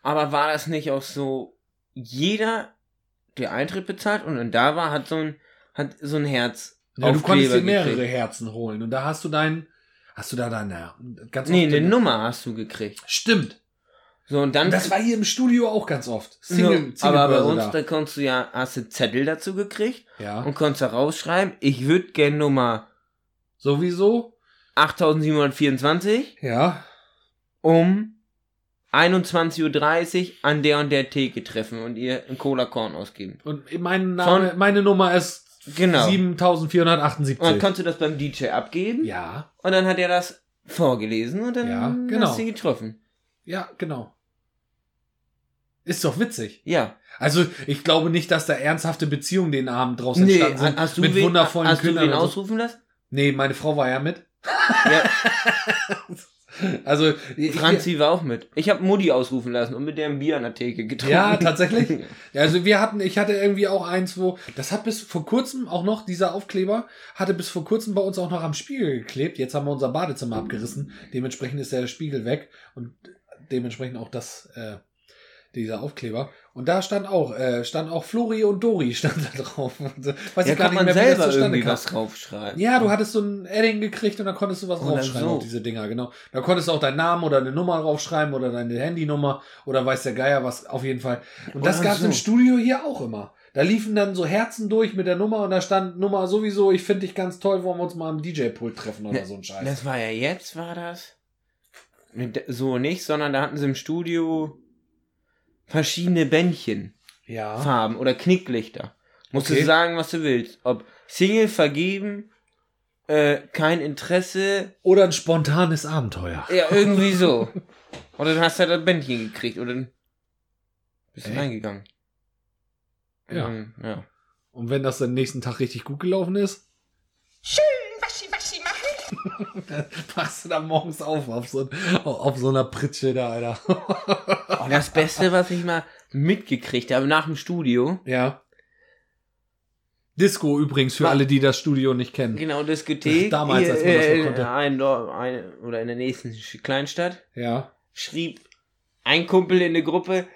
Aber war das nicht auch so, jeder, der Eintritt bezahlt und dann da war, hat so ein, hat so ein Herz.
Ja, du konntest dir mehrere
gekriegt.
Herzen holen. Und da hast du dein, hast du da deine, ganz
Nee, eine Nummer hast du gekriegt.
Stimmt.
So, und dann.
Und das war hier im Studio auch ganz oft.
so,
Single,
aber bei uns,
da.
da konntest du ja, hast du Zettel dazu gekriegt
Ja.
und konntest da rausschreiben, ich würde gern Nummer
Sowieso.
8724
Ja.
um 21.30 Uhr an der und der Theke treffen und ihr einen Cola Korn ausgeben.
Und mein Name,
Von-
meine Nummer ist
Genau.
7478.
Und dann konntest du das beim DJ abgeben
ja.
und dann hat er das vorgelesen und dann
Ja, genau.
hast du ihn getroffen.
Ja, genau. Ist doch witzig.
Ja.
Also, ich glaube nicht, dass da ernsthafte Beziehungen den Abend draus
Nee,
entstanden sind.
hast du
mit
wen,
wundervollen
hast du
Kindern.
wen
und so.
ausrufen lassen?
Nee, meine Frau war ja mit.
Ja,
Also, ich,
Franzi war auch mit. Ich habe Mutti ausrufen lassen und mit der ein Bier an der Theke getrunken.
Ja, tatsächlich. Also wir hatten, ich hatte irgendwie auch eins, wo, das hat bis vor kurzem auch noch, dieser Aufkleber, hatte bis vor kurzem bei uns auch noch am Spiegel geklebt. Jetzt haben wir unser Badezimmer abgerissen. Dementsprechend ist der Spiegel weg und dementsprechend auch das, äh, dieser Aufkleber. Und da stand auch, äh, stand auch Flori und Dori stand da drauf. Und, äh, Weiß
Ja,
ich gar
kann
nicht mehr, wie das
selber
zustande
irgendwie
kam.
was draufschreiben.
Ja, du hattest so ein Edding gekriegt und da konntest du was
Oder
draufschreiben
so.
auf diese Dinger, genau. Da konntest du auch deinen Namen oder eine Nummer draufschreiben oder deine Handynummer oder weiß der Geier was, auf jeden Fall. Und das
Oder
gab's
so.
im Studio hier auch immer. Da liefen dann so Herzen durch mit der Nummer und da stand Nummer sowieso, ich finde dich ganz toll, wollen wir uns mal am DJ-Pult treffen oder
Ne,
so ein Scheiß.
Das war ja jetzt, war das? So nicht, sondern da hatten sie im Studio verschiedene Bändchen,
Ja.
Farben oder Knicklichter. Musst
Okay.
du sagen, was du willst. Ob Single vergeben, äh, kein Interesse,
Oder ein spontanes Abenteuer.
ja, irgendwie so. Oder dann hast du halt das Bändchen gekriegt oder dann bist du reingegangen. Und
Ja.
dann, ja.
Und wenn das dann nächsten Tag richtig gut gelaufen ist,
Schön, waschi
machst du da morgens auf, auf so, auf so einer Pritsche da, Alter.
Oh, das Beste, was ich mal mitgekriegt habe nach dem Studio,
ja. Disco übrigens für
War-
alle, die das Studio nicht kennen.
genau Diskothek,
Damals, als man das noch konnte.
ein Dorf, ein, oder in der nächsten Kleinstadt,
Ja.
schrieb ein Kumpel in der Gruppe,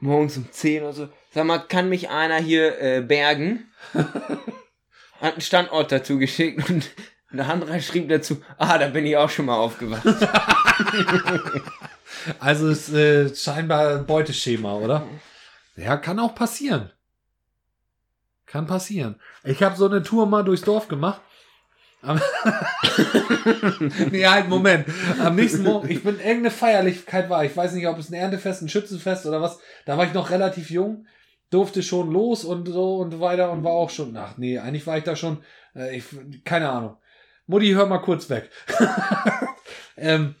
morgens um 10 oder so, sag mal, kann mich einer hier äh, bergen? Hat einen Standort dazu geschickt und der andere schrieb dazu, ah, da bin ich auch schon mal aufgewacht.
Also ist äh, scheinbar ein Beuteschema, oder? Ja, kann auch passieren. Kann passieren. Ich habe so eine Tour mal durchs Dorf gemacht. Nee, halt, Moment. Am nächsten Morgen, ich bin, irgendeine Feierlichkeit war. Ich weiß nicht, ob es ein Erntefest, ein Schützenfest oder was. Da war ich noch relativ jung, durfte schon los und so und weiter und war auch schon, ach nee, eigentlich war ich da schon, äh, ich, keine Ahnung. Mutti, hör mal kurz weg. ähm,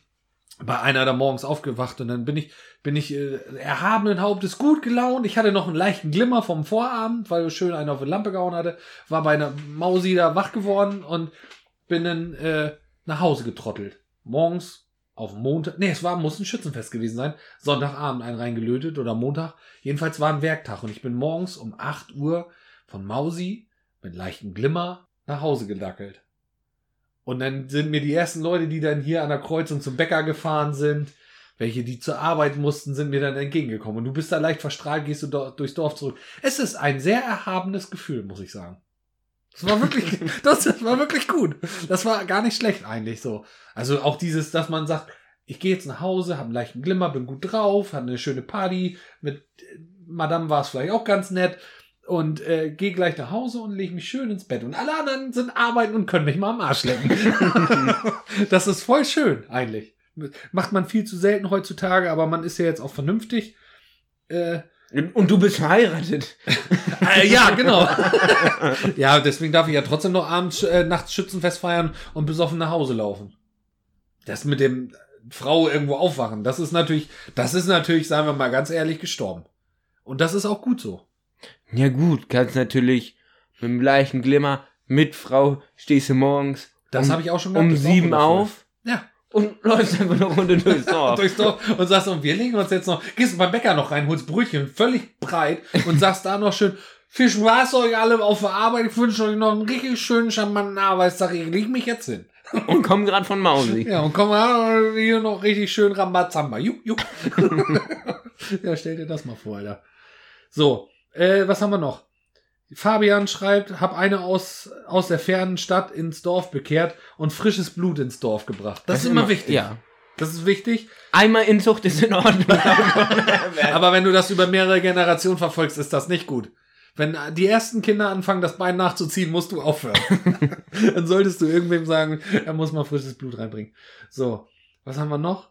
bei einer da morgens aufgewacht und dann bin ich, bin ich äh, erhabenen Hauptes gut gelaunt. Ich hatte noch einen leichten Glimmer vom Vorabend, weil schön einer auf die Lampe gehauen hatte. War bei einer Mausi da wach geworden und bin dann äh, nach Hause getrottelt. Morgens auf Montag, nee, es war, muss ein Schützenfest gewesen sein. Sonntagabend einen reingelötet oder Montag. Jedenfalls war ein Werktag und ich bin morgens um 8 Uhr von Mausi mit leichtem Glimmer nach Hause gedackelt. Und dann sind mir die ersten Leute, die dann hier an der Kreuzung zum Bäcker gefahren sind, welche, die zur Arbeit mussten, sind mir dann entgegengekommen. Und du bist da leicht verstrahlt, gehst du do durchs Dorf zurück. Es ist ein sehr erhabenes Gefühl, muss ich sagen. Das war wirklich, das, das war wirklich gut. Das war gar nicht schlecht eigentlich so. Also auch dieses, dass man sagt, ich gehe jetzt nach Hause, habe einen leichten Glimmer, bin gut drauf, hatte eine schöne Party. Mit Madame war es vielleicht auch ganz nett und äh, gehe gleich nach Hause und lege mich schön ins Bett. Und alle anderen sind arbeiten und können mich mal am Arsch lecken. das ist voll schön, eigentlich. Macht man viel zu selten heutzutage, aber man ist ja jetzt auch vernünftig. Äh,
Und du bist verheiratet.
äh, ja, genau. ja, deswegen darf ich ja trotzdem noch abends, äh, nachts Schützenfest feiern und besoffen nach Hause laufen. Das mit dem Frau irgendwo aufwachen, das ist natürlich, das ist natürlich, sagen wir mal ganz ehrlich, gestorben. Und das ist auch gut so.
Ja gut, kannst natürlich mit dem gleichen Glimmer mit Frau stehst du morgens
Das
um,
habe ich auch schon
um
gehabt, das war
sieben auf
Ja.
und läufst einfach eine Runde durchs Dorf.
durchs Dorf und sagst, und wir legen uns jetzt noch, gehst beim Bäcker noch rein, holst Brötchen, völlig breit und sagst da noch schön, viel Spaß euch alle auf der Arbeit, ich wünsche euch noch einen richtig schönen, charmanten Arbeitstag, ich leg mich jetzt hin.
und komm grad von Mausi.
Ja, und komm hier noch richtig schön Rambazamba. Juck, juck. ja, stell dir das mal vor, Alter. So, äh, was haben wir noch? Fabian schreibt, hab eine aus, aus der fernen Stadt ins Dorf bekehrt und frisches Blut ins Dorf gebracht. Das, ist immer wichtig.
Ja.
Das ist wichtig.
Einmal Inzucht ist in Ordnung.
Aber wenn du das über mehrere Generationen verfolgst, ist das nicht gut. Wenn die ersten Kinder anfangen, das Bein nachzuziehen, musst du aufhören. Dann solltest du irgendwem sagen, er muss mal frisches Blut reinbringen. So, was haben wir noch?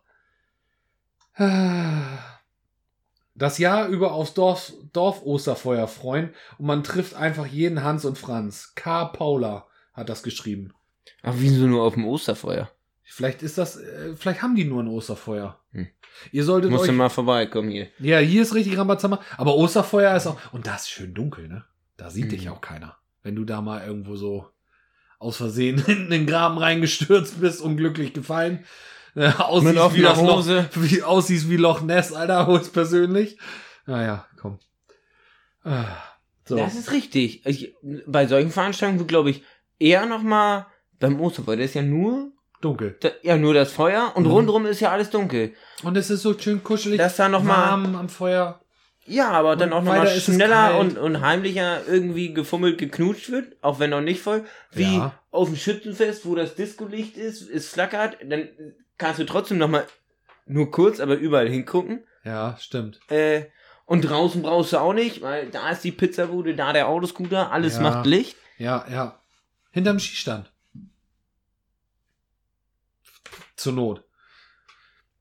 Das Jahr über aufs Dorf, Dorf Osterfeuer freuen und man trifft einfach jeden Hans und Franz. K. Paula hat das geschrieben.
Aber wieso nur auf dem Osterfeuer?
Vielleicht ist das, äh, vielleicht haben die nur ein Osterfeuer.
Hm.
Ihr solltet
Musst
euch
mal vorbeikommen hier.
Ja, hier ist richtig Rambazamba. Aber Osterfeuer ist auch. Und da ist schön dunkel, ne? Da sieht
Mhm.
dich auch keiner. Wenn du da mal irgendwo so aus Versehen in den Graben reingestürzt bist, unglücklich gefallen. Äh, aussiehst, wie das Loch,
Hose.
wie, aussiehst wie Loch Ness, Alter, holst persönlich. Naja, komm. Ah, So.
Das ist richtig. Ich, bei solchen Veranstaltungen wird, glaube ich, eher noch mal beim Osterfeuer, das ist ja nur,
dunkel.
da, ja, nur das Feuer und
Mhm.
rundrum ist ja alles dunkel.
Und es ist so schön kuschelig.
Dass da noch mal,
warm am Feuer.
ja, aber dann auch noch mal
weiter ist es
schneller und, und heimlicher irgendwie gefummelt, geknutscht wird, auch wenn noch nicht voll, wie
Ja.
auf dem Schützenfest, wo das Discolicht ist, es flackert, dann kannst du trotzdem noch mal nur kurz, aber überall hingucken.
Ja, stimmt.
Äh, und draußen brauchst du auch nicht, weil da ist die Pizzabude, da der Autoscooter, alles
Ja.
macht Licht.
Ja, ja. Hinterm Skistand. Zur Not.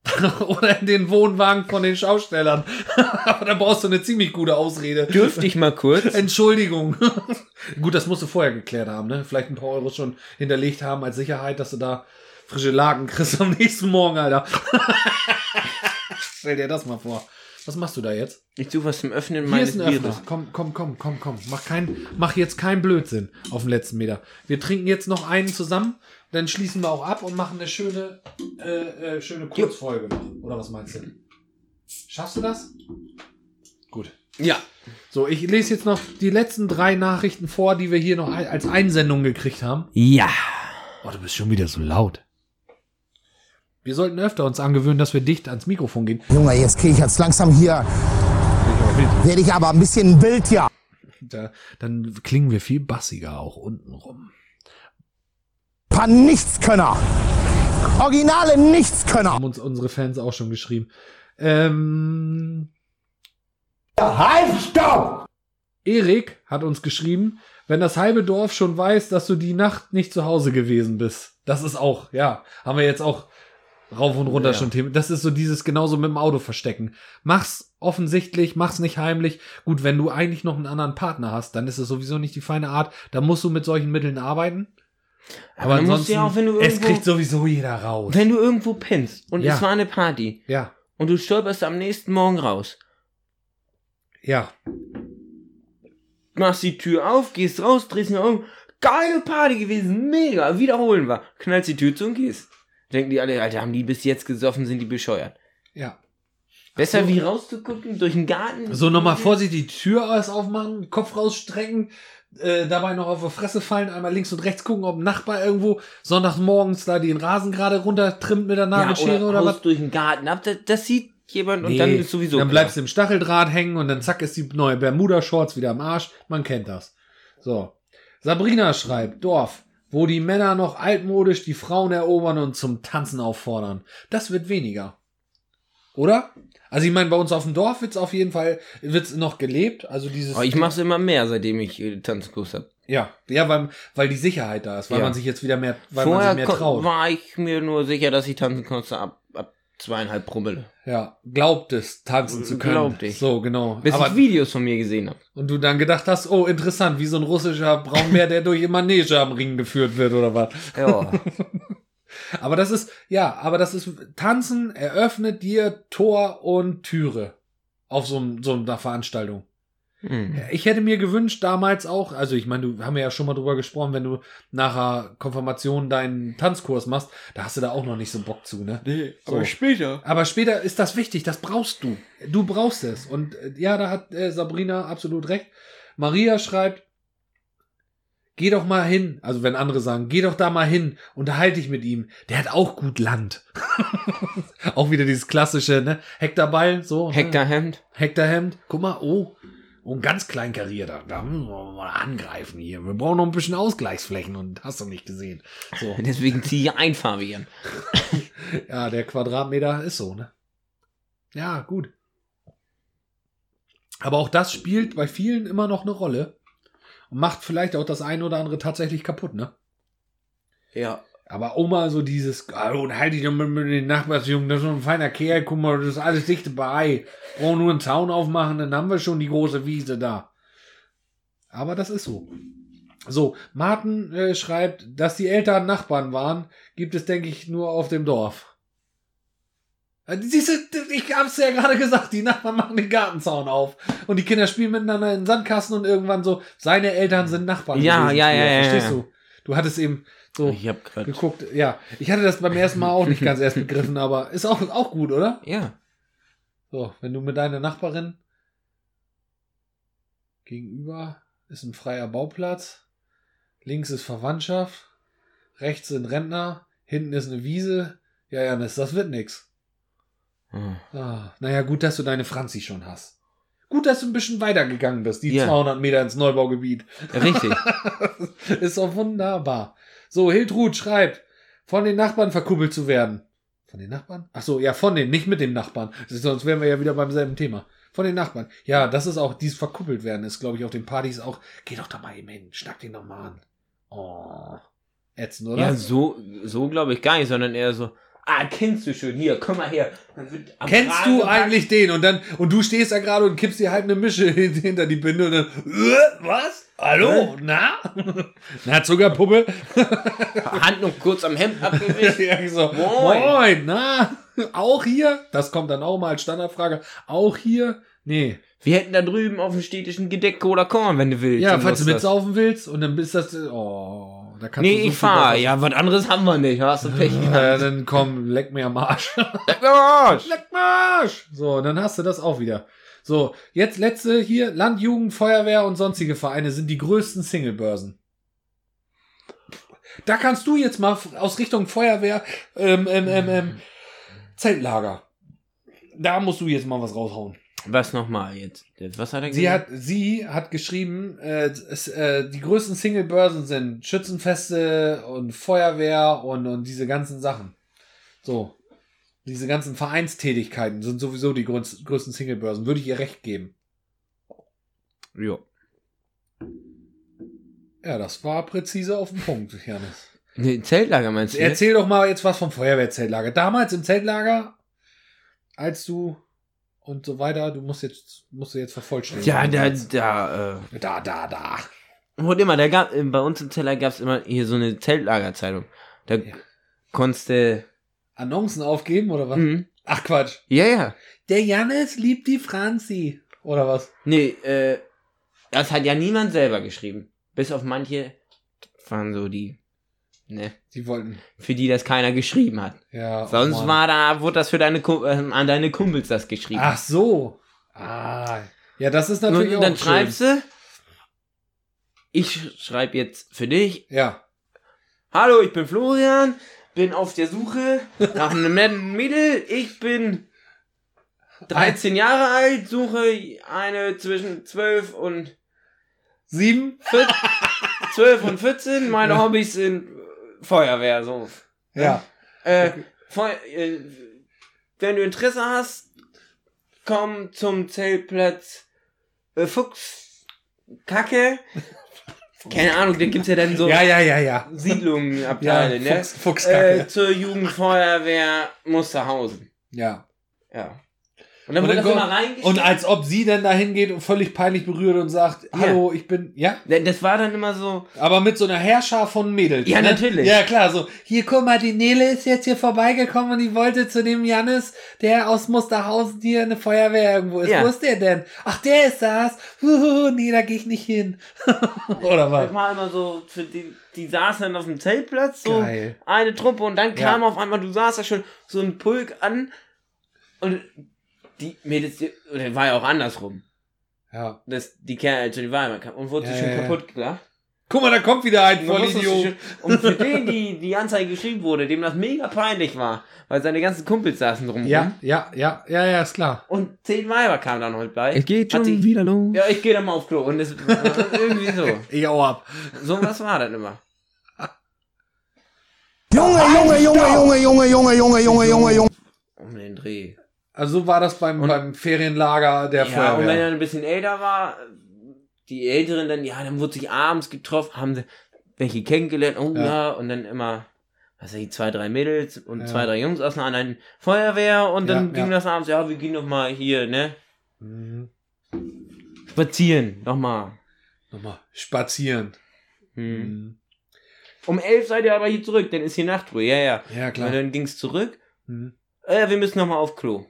Oder in den Wohnwagen von den Schaustellern. Aber da brauchst du eine ziemlich gute Ausrede.
Dürfte ich mal kurz?
Entschuldigung. Gut, das musst du vorher geklärt haben, ne? Vielleicht ein paar Euro schon hinterlegt haben als Sicherheit, dass du da frische Lagen kriegst am nächsten Morgen, Alter. Stell dir das mal vor. Was machst du da jetzt?
Ich suche was zum Öffnen
Hier
meines
ist ein Öffner.
Bieres.
Komm, komm, komm, komm, komm. Mach kein, mach jetzt keinen Blödsinn auf dem letzten Meter. Wir trinken jetzt noch einen zusammen, dann schließen wir auch ab und machen eine schöne, äh, äh, schöne Kurzfolge noch. Oder was meinst du? Schaffst du das? Gut.
Ja.
So, ich lese jetzt noch die letzten drei Nachrichten vor, die wir hier noch als Einsendung gekriegt haben.
Ja.
Oh, du bist schon wieder so laut. Wir sollten öfter uns angewöhnen, dass wir dicht ans Mikrofon gehen.
Junge, jetzt kriege ich jetzt langsam hier, werde ich aber ein bisschen wild, ja.
Da, dann klingen wir viel bassiger auch unten rum.
Paar Nichtskönner. Originale Nichtskönner.
haben uns unsere Fans auch schon geschrieben. Ähm,
Halt, stopp!
Erik hat uns geschrieben, wenn das halbe Dorf schon weiß, dass du die Nacht nicht zu Hause gewesen bist. Das ist auch, ja, haben wir jetzt auch rauf und runter
Ja.
schon Thema. Das ist so dieses genauso mit dem Auto verstecken. Mach's offensichtlich, mach's nicht heimlich. Gut, wenn du eigentlich noch einen anderen Partner hast, dann ist es sowieso nicht die feine Art. Da musst du mit solchen Mitteln arbeiten. Aber
musst
ansonsten,
ja auch, du
es
irgendwo-
kriegt sowieso jeder raus.
Wenn du irgendwo pennst und
Ja.
es war eine Party
ja,
und du stolperst am nächsten Morgen raus,
ja,
machst die Tür auf, gehst raus, drehst die Augen, geile Party gewesen, mega, wiederholen wir, knallst die Tür zu und gehst. Denken die alle, Alter, haben die bis jetzt gesoffen, sind die bescheuert.
ja.
Besser
so.
wie rauszugucken durch den Garten.
So, nochmal vorsichtig die Tür alles aufmachen, Kopf rausstrecken, äh, dabei noch auf die Fresse fallen, einmal links und rechts gucken, ob ein Nachbar irgendwo sonntagsmorgens da den Rasen gerade runtertrimmt mit der
ja,
Nagelschere
oder,
oder,
Haus
was.
durch den Garten ab, das, das sieht jemand und
Nee,
dann ist sowieso
Dann bleibst du im Stacheldraht hängen und dann zack ist die neue Bermuda-Shorts wieder am Arsch. Man kennt das. So. Sabrina schreibt, Dorf, wo die Männer noch altmodisch die Frauen erobern und zum Tanzen auffordern. Das wird weniger. Oder? Also ich meine, bei uns auf dem Dorf wird's auf jeden Fall, wird's noch gelebt. Also dieses.
Aber ich mach's immer mehr, seitdem ich äh, Tanzkurs hab.
Ja, ja, weil, weil die Sicherheit da ist, weil
Ja.
man sich jetzt wieder mehr, weil
Vorher
man sich mehr traut.
war ich mir nur sicher, dass ich tanzen konnte ab zweieinhalb Promille.
Ja, glaubt es, tanzen zu können.
Glaubt ich.
So, genau.
Bis
Aber,
ich Videos von mir gesehen habe.
und du dann gedacht hast, oh, interessant, wie so ein russischer Braunbär, der durch Manege am Ring geführt wird oder was.
Ja.
Aber das ist, ja, aber das ist, Tanzen eröffnet dir Tor und Türe auf so, so einer Veranstaltung.
Hm.
Ich hätte mir gewünscht damals auch, also ich meine, du haben wir ja schon mal drüber gesprochen, wenn du nachher Konfirmation deinen Tanzkurs machst, da hast du da auch noch nicht so Bock zu, ne?
Nee,
aber
später.
Aber später ist das wichtig, das brauchst du. Du brauchst es. Und äh, ja, da hat äh, Sabrina absolut recht. Maria schreibt, geh doch mal hin. Also wenn andere sagen, geh doch da mal hin, unterhalte dich mit ihm. Der hat auch gut Land. auch wieder dieses klassische, ne? Hektorball, so. Ne?
Hektarhemd.
Hektarhemd. Guck mal, oh. Oh, ein ganz klein karierter. Da müssen wir mal angreifen hier. Wir brauchen noch ein bisschen Ausgleichsflächen und hast du nicht gesehen. So.
Deswegen ziehe ich einfarbig an.
Ja, der Quadratmeter ist so, ne? Ja, gut. Aber auch das spielt bei vielen immer noch eine Rolle. Und macht vielleicht auch das eine oder andere tatsächlich kaputt, ne?
Ja.
Aber Oma so dieses, ah, und halt dich doch mit, mit den Nachbarsjungen, das ist so ein feiner Kerl, guck mal, das ist alles dichte bei. Brauchen nur einen Zaun aufmachen, dann haben wir schon die große Wiese da. Aber das ist so. So, Martin äh, schreibt, dass die Eltern Nachbarn waren, gibt es, denke ich, nur auf dem Dorf. Äh, Siehst du, ich hab's ja gerade gesagt, die Nachbarn machen den Gartenzaun auf. Und die Kinder spielen miteinander in den Sandkasten und irgendwann so, seine Eltern sind Nachbarn.
Ja, ja, ja, ja,
Verstehst
ja.
du? Du hattest eben so
Ich hab grad.
geguckt. Ja, ich hatte das beim ersten Mal auch nicht ganz erst begriffen, aber ist auch, auch gut, oder?
Ja.
So, wenn du mit deiner Nachbarin gegenüber ist ein freier Bauplatz, links ist Verwandtschaft, rechts sind Rentner, hinten ist eine Wiese. Ja, Janis, das wird nix.
Hm.
Ah, naja, gut, dass du deine Franzi schon hast. Gut, dass du ein bisschen weitergegangen bist, die
Ja.
200 Meter ins Neubaugebiet.
Richtig.
ist doch wunderbar. So, Hiltrud schreibt, von den Nachbarn verkuppelt zu werden. Von den Nachbarn? Ach so, ja, von den, nicht mit dem Nachbarn. Sonst wären wir ja wieder beim selben Thema. Von den Nachbarn. Ja, das ist auch, dieses verkuppelt werden ist, glaube ich, auf den Partys auch. Geh doch da mal eben hin, schnack den doch mal an. Oh. Ätzend, oder?
Ja, so, so glaube ich gar nicht, sondern eher so, ah, kennst du schon, hier, komm mal her.
Kennst
Kragen
du
gepackt.
eigentlich den? Und dann, und du stehst da gerade und kippst dir halt eine Mische hin- hinter die Binde und dann, äh, was? Hallo? Na? Na, Zuckerpuppe?
Hand noch kurz am Hemd abgewischt?
ja, so,
Moin.
moin, na? Auch hier? Das kommt dann auch mal als Standardfrage. Auch hier? Nee.
Wir hätten da drüben auf dem städtischen Gedeck Cola Korn, wenn du willst.
Ja, falls du mitsaufen willst und dann bist das, oh, da
Nee,
so
ich fahr. Ja, was anderes haben wir nicht. Hast du Pech gehabt.
dann komm, leck mir am Arsch.
Leck mir am Arsch.
leck mir am Arsch! So, dann hast du das auch wieder. So, jetzt letzte hier, Land, Jugend, Feuerwehr und sonstige Vereine sind die größten Singlebörsen. Da kannst du jetzt mal aus Richtung Feuerwehr, ähm, ähm, ähm, ähm, Zeltlager. Da musst du jetzt mal was raushauen.
Was nochmal jetzt? Was hat er
Sie hat, sie hat geschrieben, äh, es, äh, die größten Singlebörsen sind Schützenfeste und Feuerwehr und, und diese ganzen Sachen. So. Diese ganzen Vereinstätigkeiten sind sowieso die größ- größten Singlebörsen. Würde ich ihr recht geben.
Jo.
Ja, das war präzise auf den Punkt, Janis.
Nee, Zeltlager meinst du?
Erzähl doch mal jetzt was vom Feuerwehrzeltlager. Damals im Zeltlager, als du und so weiter, du musst jetzt, musst du jetzt vervollständigen.
Ja, da, da, äh,
Da, da, da.
wurde immer, da gab, bei uns im Zeller gab's immer hier so eine Zeltlagerzeitung. Da konntest du,
Annoncen aufgeben oder was?
Mhm.
Ach Quatsch.
ja, ja.
Der Jannis liebt die Franzi. Oder was?
Nee, äh, das hat ja niemand selber geschrieben. Bis auf manche waren so die, ne,
Die wollten.
für die das keiner geschrieben hat.
Ja. oh
Sonst
Mann.
war da, wurde das für deine, ähm, an deine Kumpels das geschrieben.
Ach so. Ah. Ja, das ist
und
natürlich auch
dann
schön.
schreibst du, ich schreibe jetzt für dich,
Ja.
Hallo, ich bin Florian, bin auf der Suche nach einem netten Mädel. Ich bin 13 Jahre alt, suche eine zwischen 12 und
Sieben?
12 und 14. Meine. Hobbys sind Feuerwehr, so.
Ja.
Äh, Feu äh, wenn du Interesse hast, komm zum Zeltplatz äh, Fuchs Kacke. Keine Ahnung, da gibt's ja dann so
Ja, ja, ja, ja.
Siedlungen,
Ja,
ne?
Fuchs, Fuchskacke.
Äh, zur Jugendfeuerwehr Musterhausen.
ja.
Ja. Und dann
Und,
wird das immer reingestellt.
und als ob sie dann dahin geht und völlig peinlich berührt und sagt, hallo, ich bin, ja,
das war dann immer so,
aber mit so einer Herrscher von Mädels.
Ja,
ne?
natürlich.
Ja, klar, so, hier, guck mal, die Nele ist jetzt hier vorbeigekommen und die wollte zu dem Jannis, der aus Musterhausen hier eine Feuerwehr irgendwo ist.
Ja.
Wo ist der denn? Ach, der ist das. Huhu, nee, da gehe ich nicht hin. Oder was?
war immer so, für die, die saßen dann auf dem Zeltplatz, so
Geil.
eine Truppe und dann kam
Ja.
auf einmal, du saßt da schon so ein Pulk an und die Mädels, die- oder war ja auch andersrum.
Ja.
Das, die Kerle, also die war immer kam und wurde
Ja,
schon
ja, ja.
kaputt gelacht.
Guck mal, da kommt wieder ein Vollidiot.
Und für den, die die Anzeige geschrieben wurde, dem das mega peinlich war, weil seine ganzen Kumpels saßen drumherum.
Ja, ja, ja, ja, ja, ist klar.
Und zehn Weiber kamen dann heute bei.
Es geht schon
sich-
wieder los.
Ja, ich gehe dann mal auf Klo. Und es irgendwie so.
Ich auch ab.
So was war das immer.
Junge, Junge, Junge, Junge, Junge, Junge, Junge, Junge, Junge, Junge.
Um den Dreh.
Also so war das beim,
Und-
beim Ferienlager der
ja, und wenn
Feuerwehr.
er ein bisschen älter war, die Älteren dann, ja, dann wurde sich abends getroffen, haben sie welche kennengelernt, oh
Ja.
ja, und dann immer, was weiß ich, zwei, drei Mädels und
Ja.
zwei, drei Jungs aus einer anderen Feuerwehr und dann
Ja,
ging
ja.
das abends, ja, wir gehen noch mal hier, ne,
Mhm.
spazieren, nochmal.
Nochmal spazieren.
Hm.
Mhm.
Um elf seid ihr aber hier zurück, dann ist hier Nachtruhe, ja, ja.
Ja, klar.
Und dann ging's zurück,
Mhm.
äh, wir müssen nochmal auf Klo.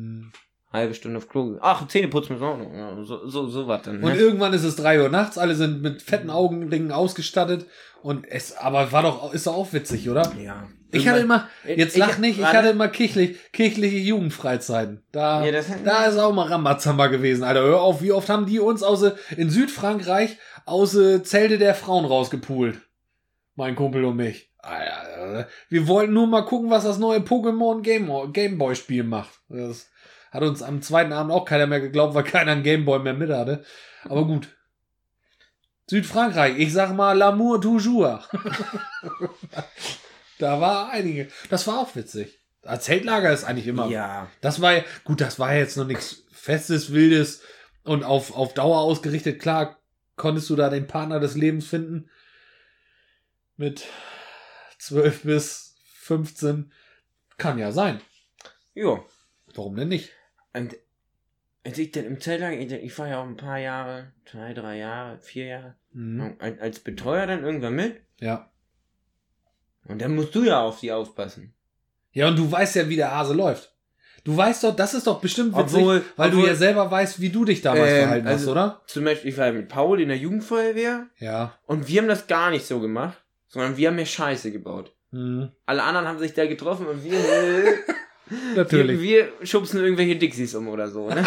Mhm.
Halbe Stunde auf Klo. Ach, Zähne putzen müssen wir auch noch. So, so, so was dann.
Und
Ne?
irgendwann ist es drei Uhr nachts, alle sind mit fetten Augenringen ausgestattet und es, aber war doch, ist doch auch witzig, oder?
Ja.
Ich hatte immer, jetzt lach nicht, ich hatte immer kirchlich, kirchliche Jugendfreizeiten. Da,
Ja,
da ist auch mal Rambazamba gewesen, Alter. Hör auf, wie oft haben die uns aus, äh, in Südfrankreich aus äh, Zelte der Frauen rausgepult? Mein Kumpel und mich. Alter, wir wollten nur mal gucken, was das neue Pokémon Game, Gameboy Spiel macht. Das hat uns am zweiten Abend auch keiner mehr geglaubt, weil keiner einen Gameboy mehr mit hatte. Aber gut. Südfrankreich, ich sag mal l'amour toujours. da war einige. Das war auch witzig. Als Zeltlager ist eigentlich immer.
Ja.
Das war ja, gut, das war ja jetzt noch nichts Festes, Wildes und auf, auf Dauer ausgerichtet. Klar, konntest du da den Partner des Lebens finden. Mit 12 bis 15. Kann ja sein.
Jo.
Warum denn nicht?
Und als ich dann im Zelt lag, ich, ich war ja auch ein paar Jahre, zwei, drei Jahre, vier Jahre,
Mhm.
als, als Betreuer dann irgendwann mit.
Ja.
Und dann musst du ja auf die aufpassen.
Ja, und du weißt ja, wie der Hase läuft. Du weißt doch, das ist doch bestimmt witzig,
Obwohl-
weil du
obwohl-
ja selber weißt, wie du dich damals
Ähm,
verhalten hast,
also-
oder?
Zum Beispiel, ich war mit Paul in der Jugendfeuerwehr
Ja.
und wir haben das gar nicht so gemacht, sondern wir haben mehr Scheiße gebaut.
Mhm.
Alle anderen haben sich da getroffen und wir,
Natürlich.
wir, wir schubsen irgendwelche Dixies um oder so, ne?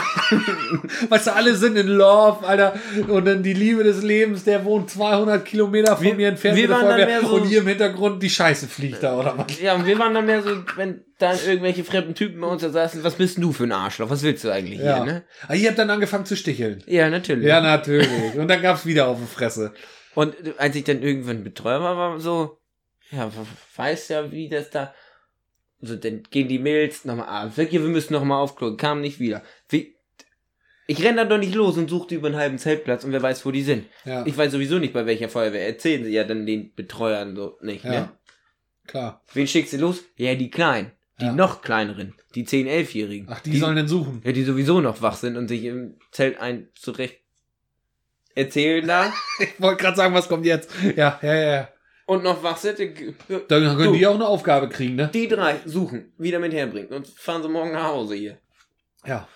Weißt du, alle sind in Love, Alter. Und dann die Liebe des Lebens, der wohnt 200 Kilometer von
Wir-
mir entfernt.
wir waren dann mehr so-
und hier im Hintergrund die Scheiße fliegt da, oder was?
Ja, und wir waren dann mehr so, wenn dann irgendwelche fremden Typen bei uns da saßen, was bist denn du für ein Arschloch? Was willst du eigentlich
Ja.
hier, ne?
Aber ihr habt dann angefangen zu sticheln.
Ja, natürlich.
Ja, natürlich. Und dann gab's wieder auf die Fresse.
Und als ich dann irgendwann Betreuer war, war so, ja, weißt ja, wie das da, so, dann gehen die Mails nochmal abends weg, ja, wir müssen nochmal aufkloppen, kam nicht wieder. Wie, ich renn da doch nicht los und suchte über einen halben Zeltplatz und wer weiß, wo die sind.
Ja,
Ich weiß sowieso nicht, bei welcher Feuerwehr. Erzählen sie ja dann den Betreuern so nicht, ne?
ja. Klar.
Wen schickst du los? Ja, die Kleinen. Die
Ja.
noch kleineren. Die 10-, 11-Jährigen.
Ach, die, sollen denn suchen.
Ja, die sowieso noch wach sind und sich im Zelt ein zurecht erzählen da.
Ich wollte gerade sagen, was kommt jetzt. Ja, ja, ja, ja.
Und noch Wachsette.
Dann können
Du.
die auch eine Aufgabe kriegen, ne?
Die drei suchen, wieder mit herbringen. Und fahren sie morgen nach Hause hier.
Ja.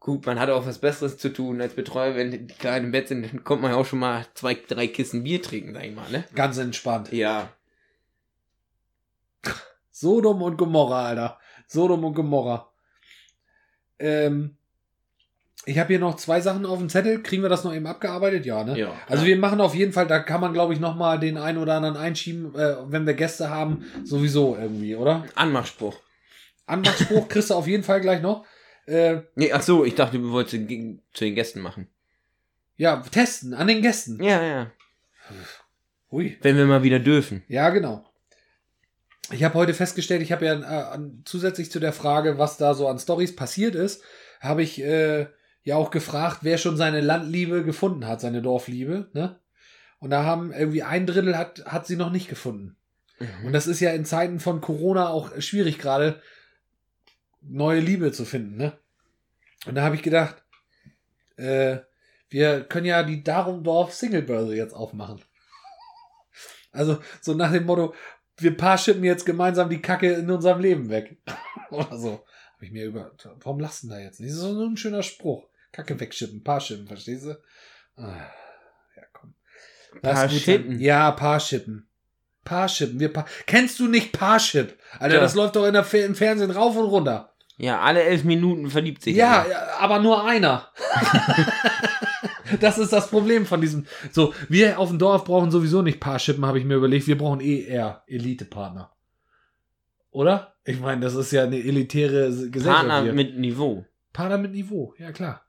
Gut, man hat auch was Besseres zu tun als Betreuer, wenn die Kleinen im Bett sind, dann kommt man ja auch schon mal zwei, drei Kissen Bier trinken, sag ich mal, ne?
Ganz entspannt.
Ja.
Sodom und Gomorra, Alter. Sodom und Gomorra. Ähm, ich habe hier noch zwei Sachen auf dem Zettel. Kriegen wir das noch eben abgearbeitet? Ja, ne?
Ja.
Also wir machen auf jeden Fall, da kann man glaube ich noch mal den einen oder anderen einschieben, äh, wenn wir Gäste haben, sowieso irgendwie, oder?
Anmachspruch.
Anmachspruch kriegst du auf jeden Fall gleich noch. Äh,
Nee, ach so, ich dachte, du wolltest gegen- zu den Gästen machen.
ja, testen an den Gästen.
Ja, ja.
Hui.
Wenn wir mal wieder dürfen.
Ja, genau. Ich habe heute festgestellt, ich habe ja äh, zusätzlich zu der Frage, was da so an Stories passiert ist, habe ich äh, ja auch gefragt, wer schon seine Landliebe gefunden hat, seine Dorfliebe. Ne? Und da haben irgendwie ein Drittel hat, hat sie noch nicht gefunden. Und das ist ja in Zeiten von Corona auch schwierig gerade, neue Liebe zu finden. Ne? Und da habe ich gedacht, äh, wir können ja die Darumdorf Singlebörse jetzt aufmachen. Also so nach dem Motto, wir paar schippen jetzt gemeinsam die Kacke in unserem Leben weg. Oder so. Habe ich mir über. Warum lassen da jetzt nicht? Das ist so ein schöner Spruch. Kacke wegschippen, paar schippen, verstehst du? Ah, ja, komm. Lass
Paar schippen?
Ja, paar schippen. Paar schippen. Wir paar Kennst du nicht Parship? Alter,
Ja.
das läuft doch in der, Fe- im Fernsehen rauf und runter.
Ja, alle elf Minuten verliebt sich.
Ja,
einer.
ja, aber nur einer. das ist das Problem von diesem. So, wir auf dem Dorf brauchen sowieso nicht Paarschippen, habe ich mir überlegt. Wir brauchen eh eher Elite-Partner. Oder? Ich meine, das ist ja eine elitäre Gesellschaft
Partner
hier.
mit Niveau.
Partner mit Niveau, ja klar.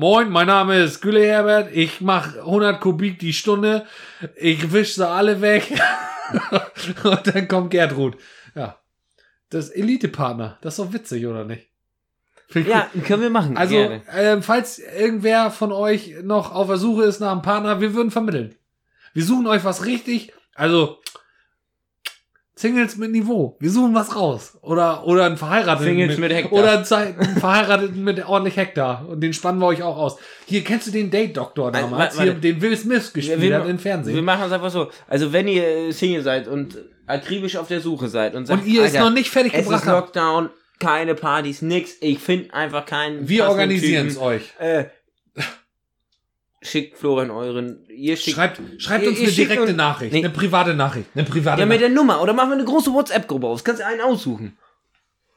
Moin, mein Name ist Gülle Herbert. Ich mache 100 Kubik die Stunde. Ich wische sie alle weg. Und dann kommt Gertrud. Ja. Das Elite-Partner. Das ist doch witzig, oder nicht?
Ja, können wir machen.
also, ähm, falls irgendwer von euch noch auf der Suche ist nach einem Partner, wir würden vermitteln. Wir suchen euch was richtig, also Singles mit Niveau. Wir suchen was raus. Oder, oder einen Verheirateten.
Singles mit Hektar.
Oder einen, Verheirateten mit ordentlich Hektar. Und den spannen wir euch auch aus. Hier, kennst du den Date-Doktor
Also,
damals?
warte,
Hier, den Will Smith gespielt
wir,
hat im Fernsehen.
wir machen es einfach so. Also, wenn ihr Single seid und akribisch auf der Suche seid und sagt,
und ihr ist noch nicht fertig
es
gebracht
ist
habt.
Lockdown, keine Partys, nix. Ich finde einfach keinen.
Wir organisieren es euch.
Äh, schickt Florian euren. Ihr schickt.
Schreibt, schreibt
Ihr-
uns
ihr
eine direkte Nachricht.
Nee.
Eine private Nachricht. Eine private
ja, mit der Nummer. Oder machen wir eine große WhatsApp-Gruppe aus. Kannst du einen aussuchen.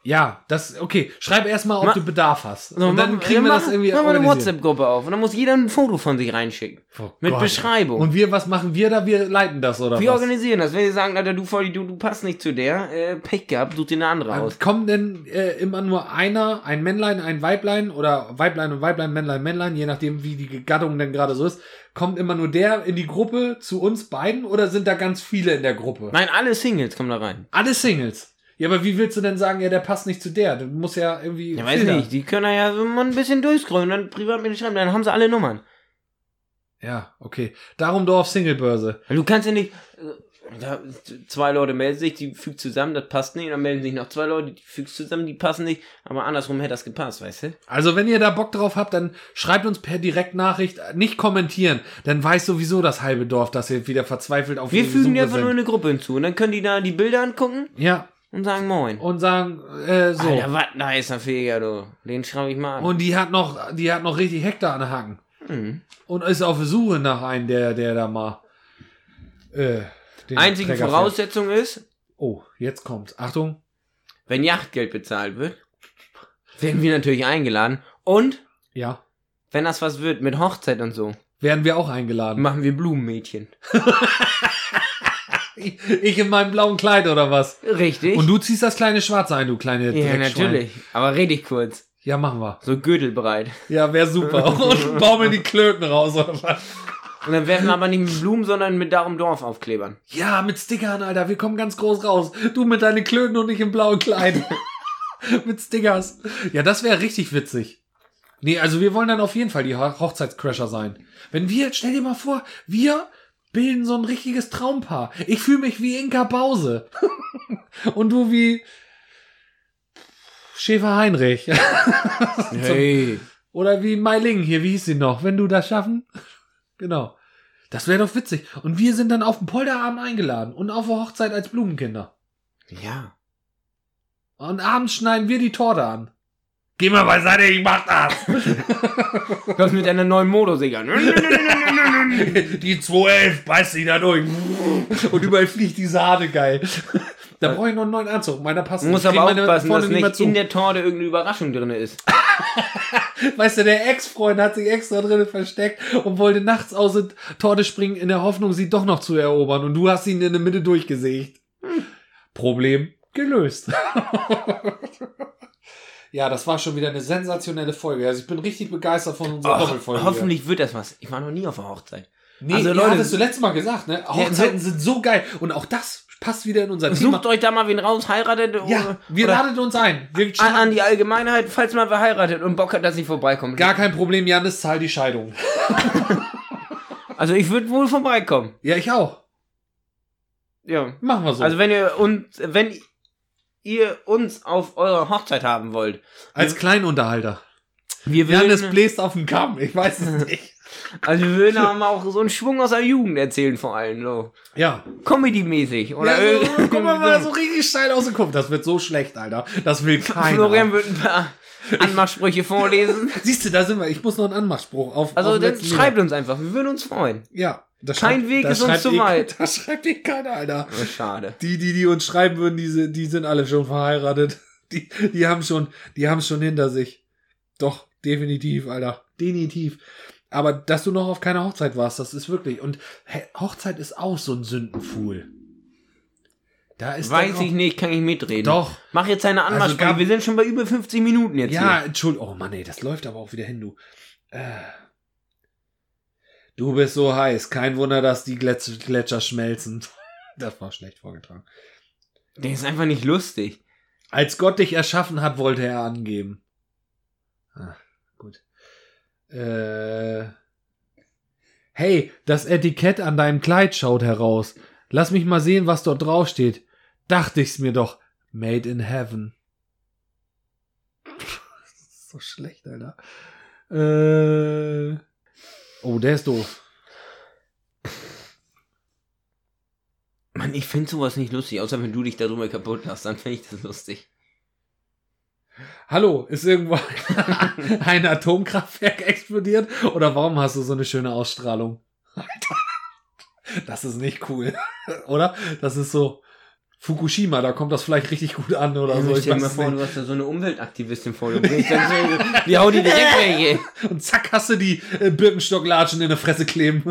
Ja, das, okay. Schreib erstmal, ob
Ma-
du Bedarf hast.
So,
und dann kriegen wir
machen,
das irgendwie
machen wir eine. WhatsApp-Gruppe auf. Und dann muss jeder ein Foto von sich reinschicken.
Oh
Mit
Gott.
Beschreibung.
Und wir, was machen wir da? Wir leiten das, oder
wir
was?
organisieren das. Wenn ihr sagen, Alter, du voll, du, du passt nicht zu der, äh, Pech gehabt, such dir eine andere aus.
Kommt denn äh, immer nur einer, ein Männlein, ein Weiblein oder Weiblein und Weiblein, Männlein, Männlein, je nachdem, wie die Gattung denn gerade so ist, kommt immer nur der in die Gruppe zu uns beiden oder sind da ganz viele in der Gruppe?
Nein, alle Singles kommen da rein.
Alle Singles. Ja, aber wie willst du denn sagen, ja, der passt nicht zu der? Du musst ja irgendwie.
Ja, weiß
Filter.
nicht. Die können ja so mal ein bisschen durchscrollen, dann privat mit dir schreiben, dann haben sie alle Nummern.
Ja, okay. Darum Dorf Singlebörse.
Weil du kannst ja nicht, äh, da, zwei Leute melden sich, die fügt zusammen, das passt nicht, dann melden sich noch zwei Leute, die fügst zusammen, die passen nicht, aber andersrum hätte das gepasst, weißt du?
Also, wenn ihr da Bock drauf habt, dann schreibt uns per Direktnachricht, nicht kommentieren. Dann weiß sowieso das halbe Dorf, dass ihr wieder verzweifelt auf
Wir fügen die einfach nur in eine Gruppe hinzu und dann können die da die Bilder angucken
Ja,
und sagen Moin.
und sagen, äh, so.
Alter, was nicer Feger, du. Den schreibe ich mal an.
Und die hat noch, die hat noch richtig Hektar an den Haken.
Mhm.
Und ist auf der Suche nach einem, der, der da mal, äh, den
Einzige
Träger fährt.
Voraussetzung ist,
Oh, jetzt kommt's. Achtung.
wenn Yachtgeld bezahlt wird, werden wir natürlich eingeladen. Und
Ja.
wenn das was wird mit Hochzeit und so,
Werden wir auch eingeladen.
machen wir Blumenmädchen.
Ich in meinem blauen Kleid oder was?
Richtig.
Und du ziehst das kleine Schwarze ein, du kleine
ja,
Dreckschwein.
natürlich. Aber richtig kurz.
Ja, machen wir.
So gürtelbreit.
Ja, wäre super. Und baumeln die Klöten raus oder was?
Und dann werfen wir aber nicht mit Blumen, sondern mit Darum Dorf Aufklebern.
Ja, mit Stickern, Alter. Wir kommen ganz groß raus. Du mit deinen Klöten und ich im blauen Kleid. mit Stickers. Ja, das wäre richtig witzig. Nee, also wir wollen dann auf jeden Fall die Ho- Hochzeitscrasher sein. Wenn wir, stell dir mal vor, wir bilden so ein richtiges Traumpaar. Ich fühle mich wie Inka Pause. und du wie Schäfer Heinrich.
Hey.
Oder wie Meiling hier, wie hieß sie noch? Wenn du das schaffen? Genau. Das wäre doch witzig. Und wir sind dann auf den Polterabend eingeladen und auf der Hochzeit als Blumenkinder.
Ja.
Und abends schneiden wir die Torte an. Geh mal beiseite, ich mach das.
Was mit deiner neuen Motorsäger?
die 211 beißt sich da durch. Und überall fliegt die Sahne geil. Da brauche ich noch einen neuen Anzug. Meiner passt
muss aber aufpassen, dass
nicht mehr
nicht
zu.
in der Torte irgendeine Überraschung drin ist.
Weißt du, der Ex-Freund hat sich extra drinnen versteckt und wollte nachts aus der Torte springen in der Hoffnung, sie doch noch zu erobern. Und du hast ihn in der Mitte durchgesägt. Problem gelöst. ja, das war schon wieder eine sensationelle Folge. Also ich bin richtig begeistert von unserer
Oh,
Doppelfolge.
hoffentlich wird das was. Ich war noch nie auf der Hochzeit.
Nee,
Also, Leute-
Leute, hattest du letztes Mal gesagt, ne? Hochzeiten sind so geil. Und auch das passt wieder in unser Thema.
Sucht euch da mal wen raus, heiratet
Ja, wir ladet uns ein.
An, an die Allgemeinheit, falls mal wer heiratet und Bock hat, dass ich vorbeikomme.
Gar kein Problem, Janis, zahl die Scheidung.
Also ich würde wohl vorbeikommen.
Ja, ich auch.
Ja.
Machen wir so.
Also wenn ihr und wenn ihr uns auf eurer Hochzeit haben wollt,
Als Kleinunterhalter.
wir
Janis
würden,
bläst auf den Kamm. Ich weiß es nicht.
also wir würden aber auch so einen Schwung aus der Jugend erzählen vor allem so
Ja.
Comedy-mäßig oder
ja so,
irgendwie
guck mal, mal
so.
richtig steil aus dem Kopf. Das wird so schlecht, Alter. Das will keiner.
Florian wird ein paar Anmachsprüche vorlesen.
Siehst du, da sind wir. Ich muss noch einen Anmachspruch auf.
Also
auf
dann schreibt
Meter.
uns einfach, wir würden uns freuen.
Ja. Das
Kein
schreibt-
Weg
das
ist uns zu
eh-
weit.
Das schreibt eh keiner, Alter.
Oh, schade.
Die, die, die uns schreiben würden, die, sind- die sind alle schon verheiratet. Die, die haben schon, die haben schon hinter sich. Doch, definitiv, Alter. Definitiv. Aber dass du noch auf keiner Hochzeit warst, das ist wirklich. Und hä, Hochzeit ist auch so ein Sündenfuhl. Da ist
Weiß ich nicht, kann ich mitreden.
Doch.
Mach jetzt deine
Also
Anmachsprüche.
gab-
wir sind schon bei über 50 Minuten jetzt
Ja,
hier.
Entschuldigung. Oh Mann, ey, das läuft aber auch wieder hin, du. Äh. Du bist so heiß. Kein Wunder, dass die Gletscher, Gletscher schmelzen. Das war schlecht vorgetragen.
Der ist einfach nicht lustig.
Als Gott dich erschaffen hat, wollte er angeben. Ah, gut. Äh. Hey, das Etikett an deinem Kleid schaut heraus. Lass mich mal sehen, was dort drauf steht. Dachte ich's mir doch. Made in Heaven. Das ist so schlecht, Alter. Äh. Oh, der ist doof.
Mann, ich finde sowas nicht lustig, außer wenn du dich darüber kaputt machst, dann finde ich das lustig.
Hallo, ist irgendwo ein Atomkraftwerk explodiert? Oder warum hast du so eine schöne Ausstrahlung? Alter, das ist nicht cool. Oder? Das ist so Fukushima, da kommt das vielleicht richtig gut an oder so.
Also,
Ich
stell dir mal vor,
nicht.
du hast da so eine Umweltaktivistin vor dir. so, die haut die direkt weg. ey.
Und zack, hast du die äh, Birkenstocklatschen in der Fresse kleben.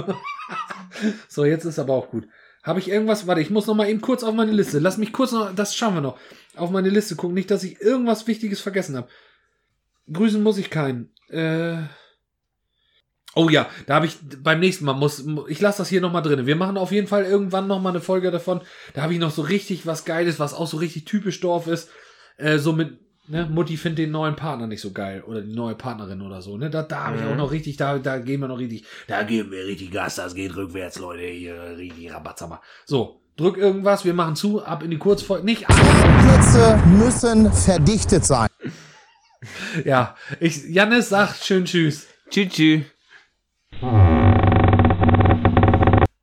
so, jetzt ist aber auch gut. Habe ich irgendwas? Warte, ich muss noch mal eben kurz auf meine Liste. Lass mich kurz noch, das schauen wir noch, auf meine Liste gucken. Nicht, dass ich irgendwas Wichtiges vergessen habe. Grüßen muss ich keinen. Äh. Oh ja, da habe ich beim nächsten Mal muss ich lasse das hier noch mal drin. Wir machen auf jeden Fall irgendwann noch mal eine Folge davon. Da habe ich noch so richtig was Geiles, was auch so richtig typisch Dorf ist. Äh, so mit ne, Mutti findet den neuen Partner nicht so geil oder die neue Partnerin oder so. Ne, da da habe ich
Mhm.
auch noch richtig, da da gehen wir noch richtig, da geben wir richtig Gas. Das geht rückwärts, Leute, hier richtig Rabatzammer. So, drück irgendwas, wir machen zu, ab in die Kurzfolge. Nicht ab.
Plätze müssen verdichtet sein.
Ja, ich Jannis sagt schön tschüss.
Tschüss, tschüss. Hmm.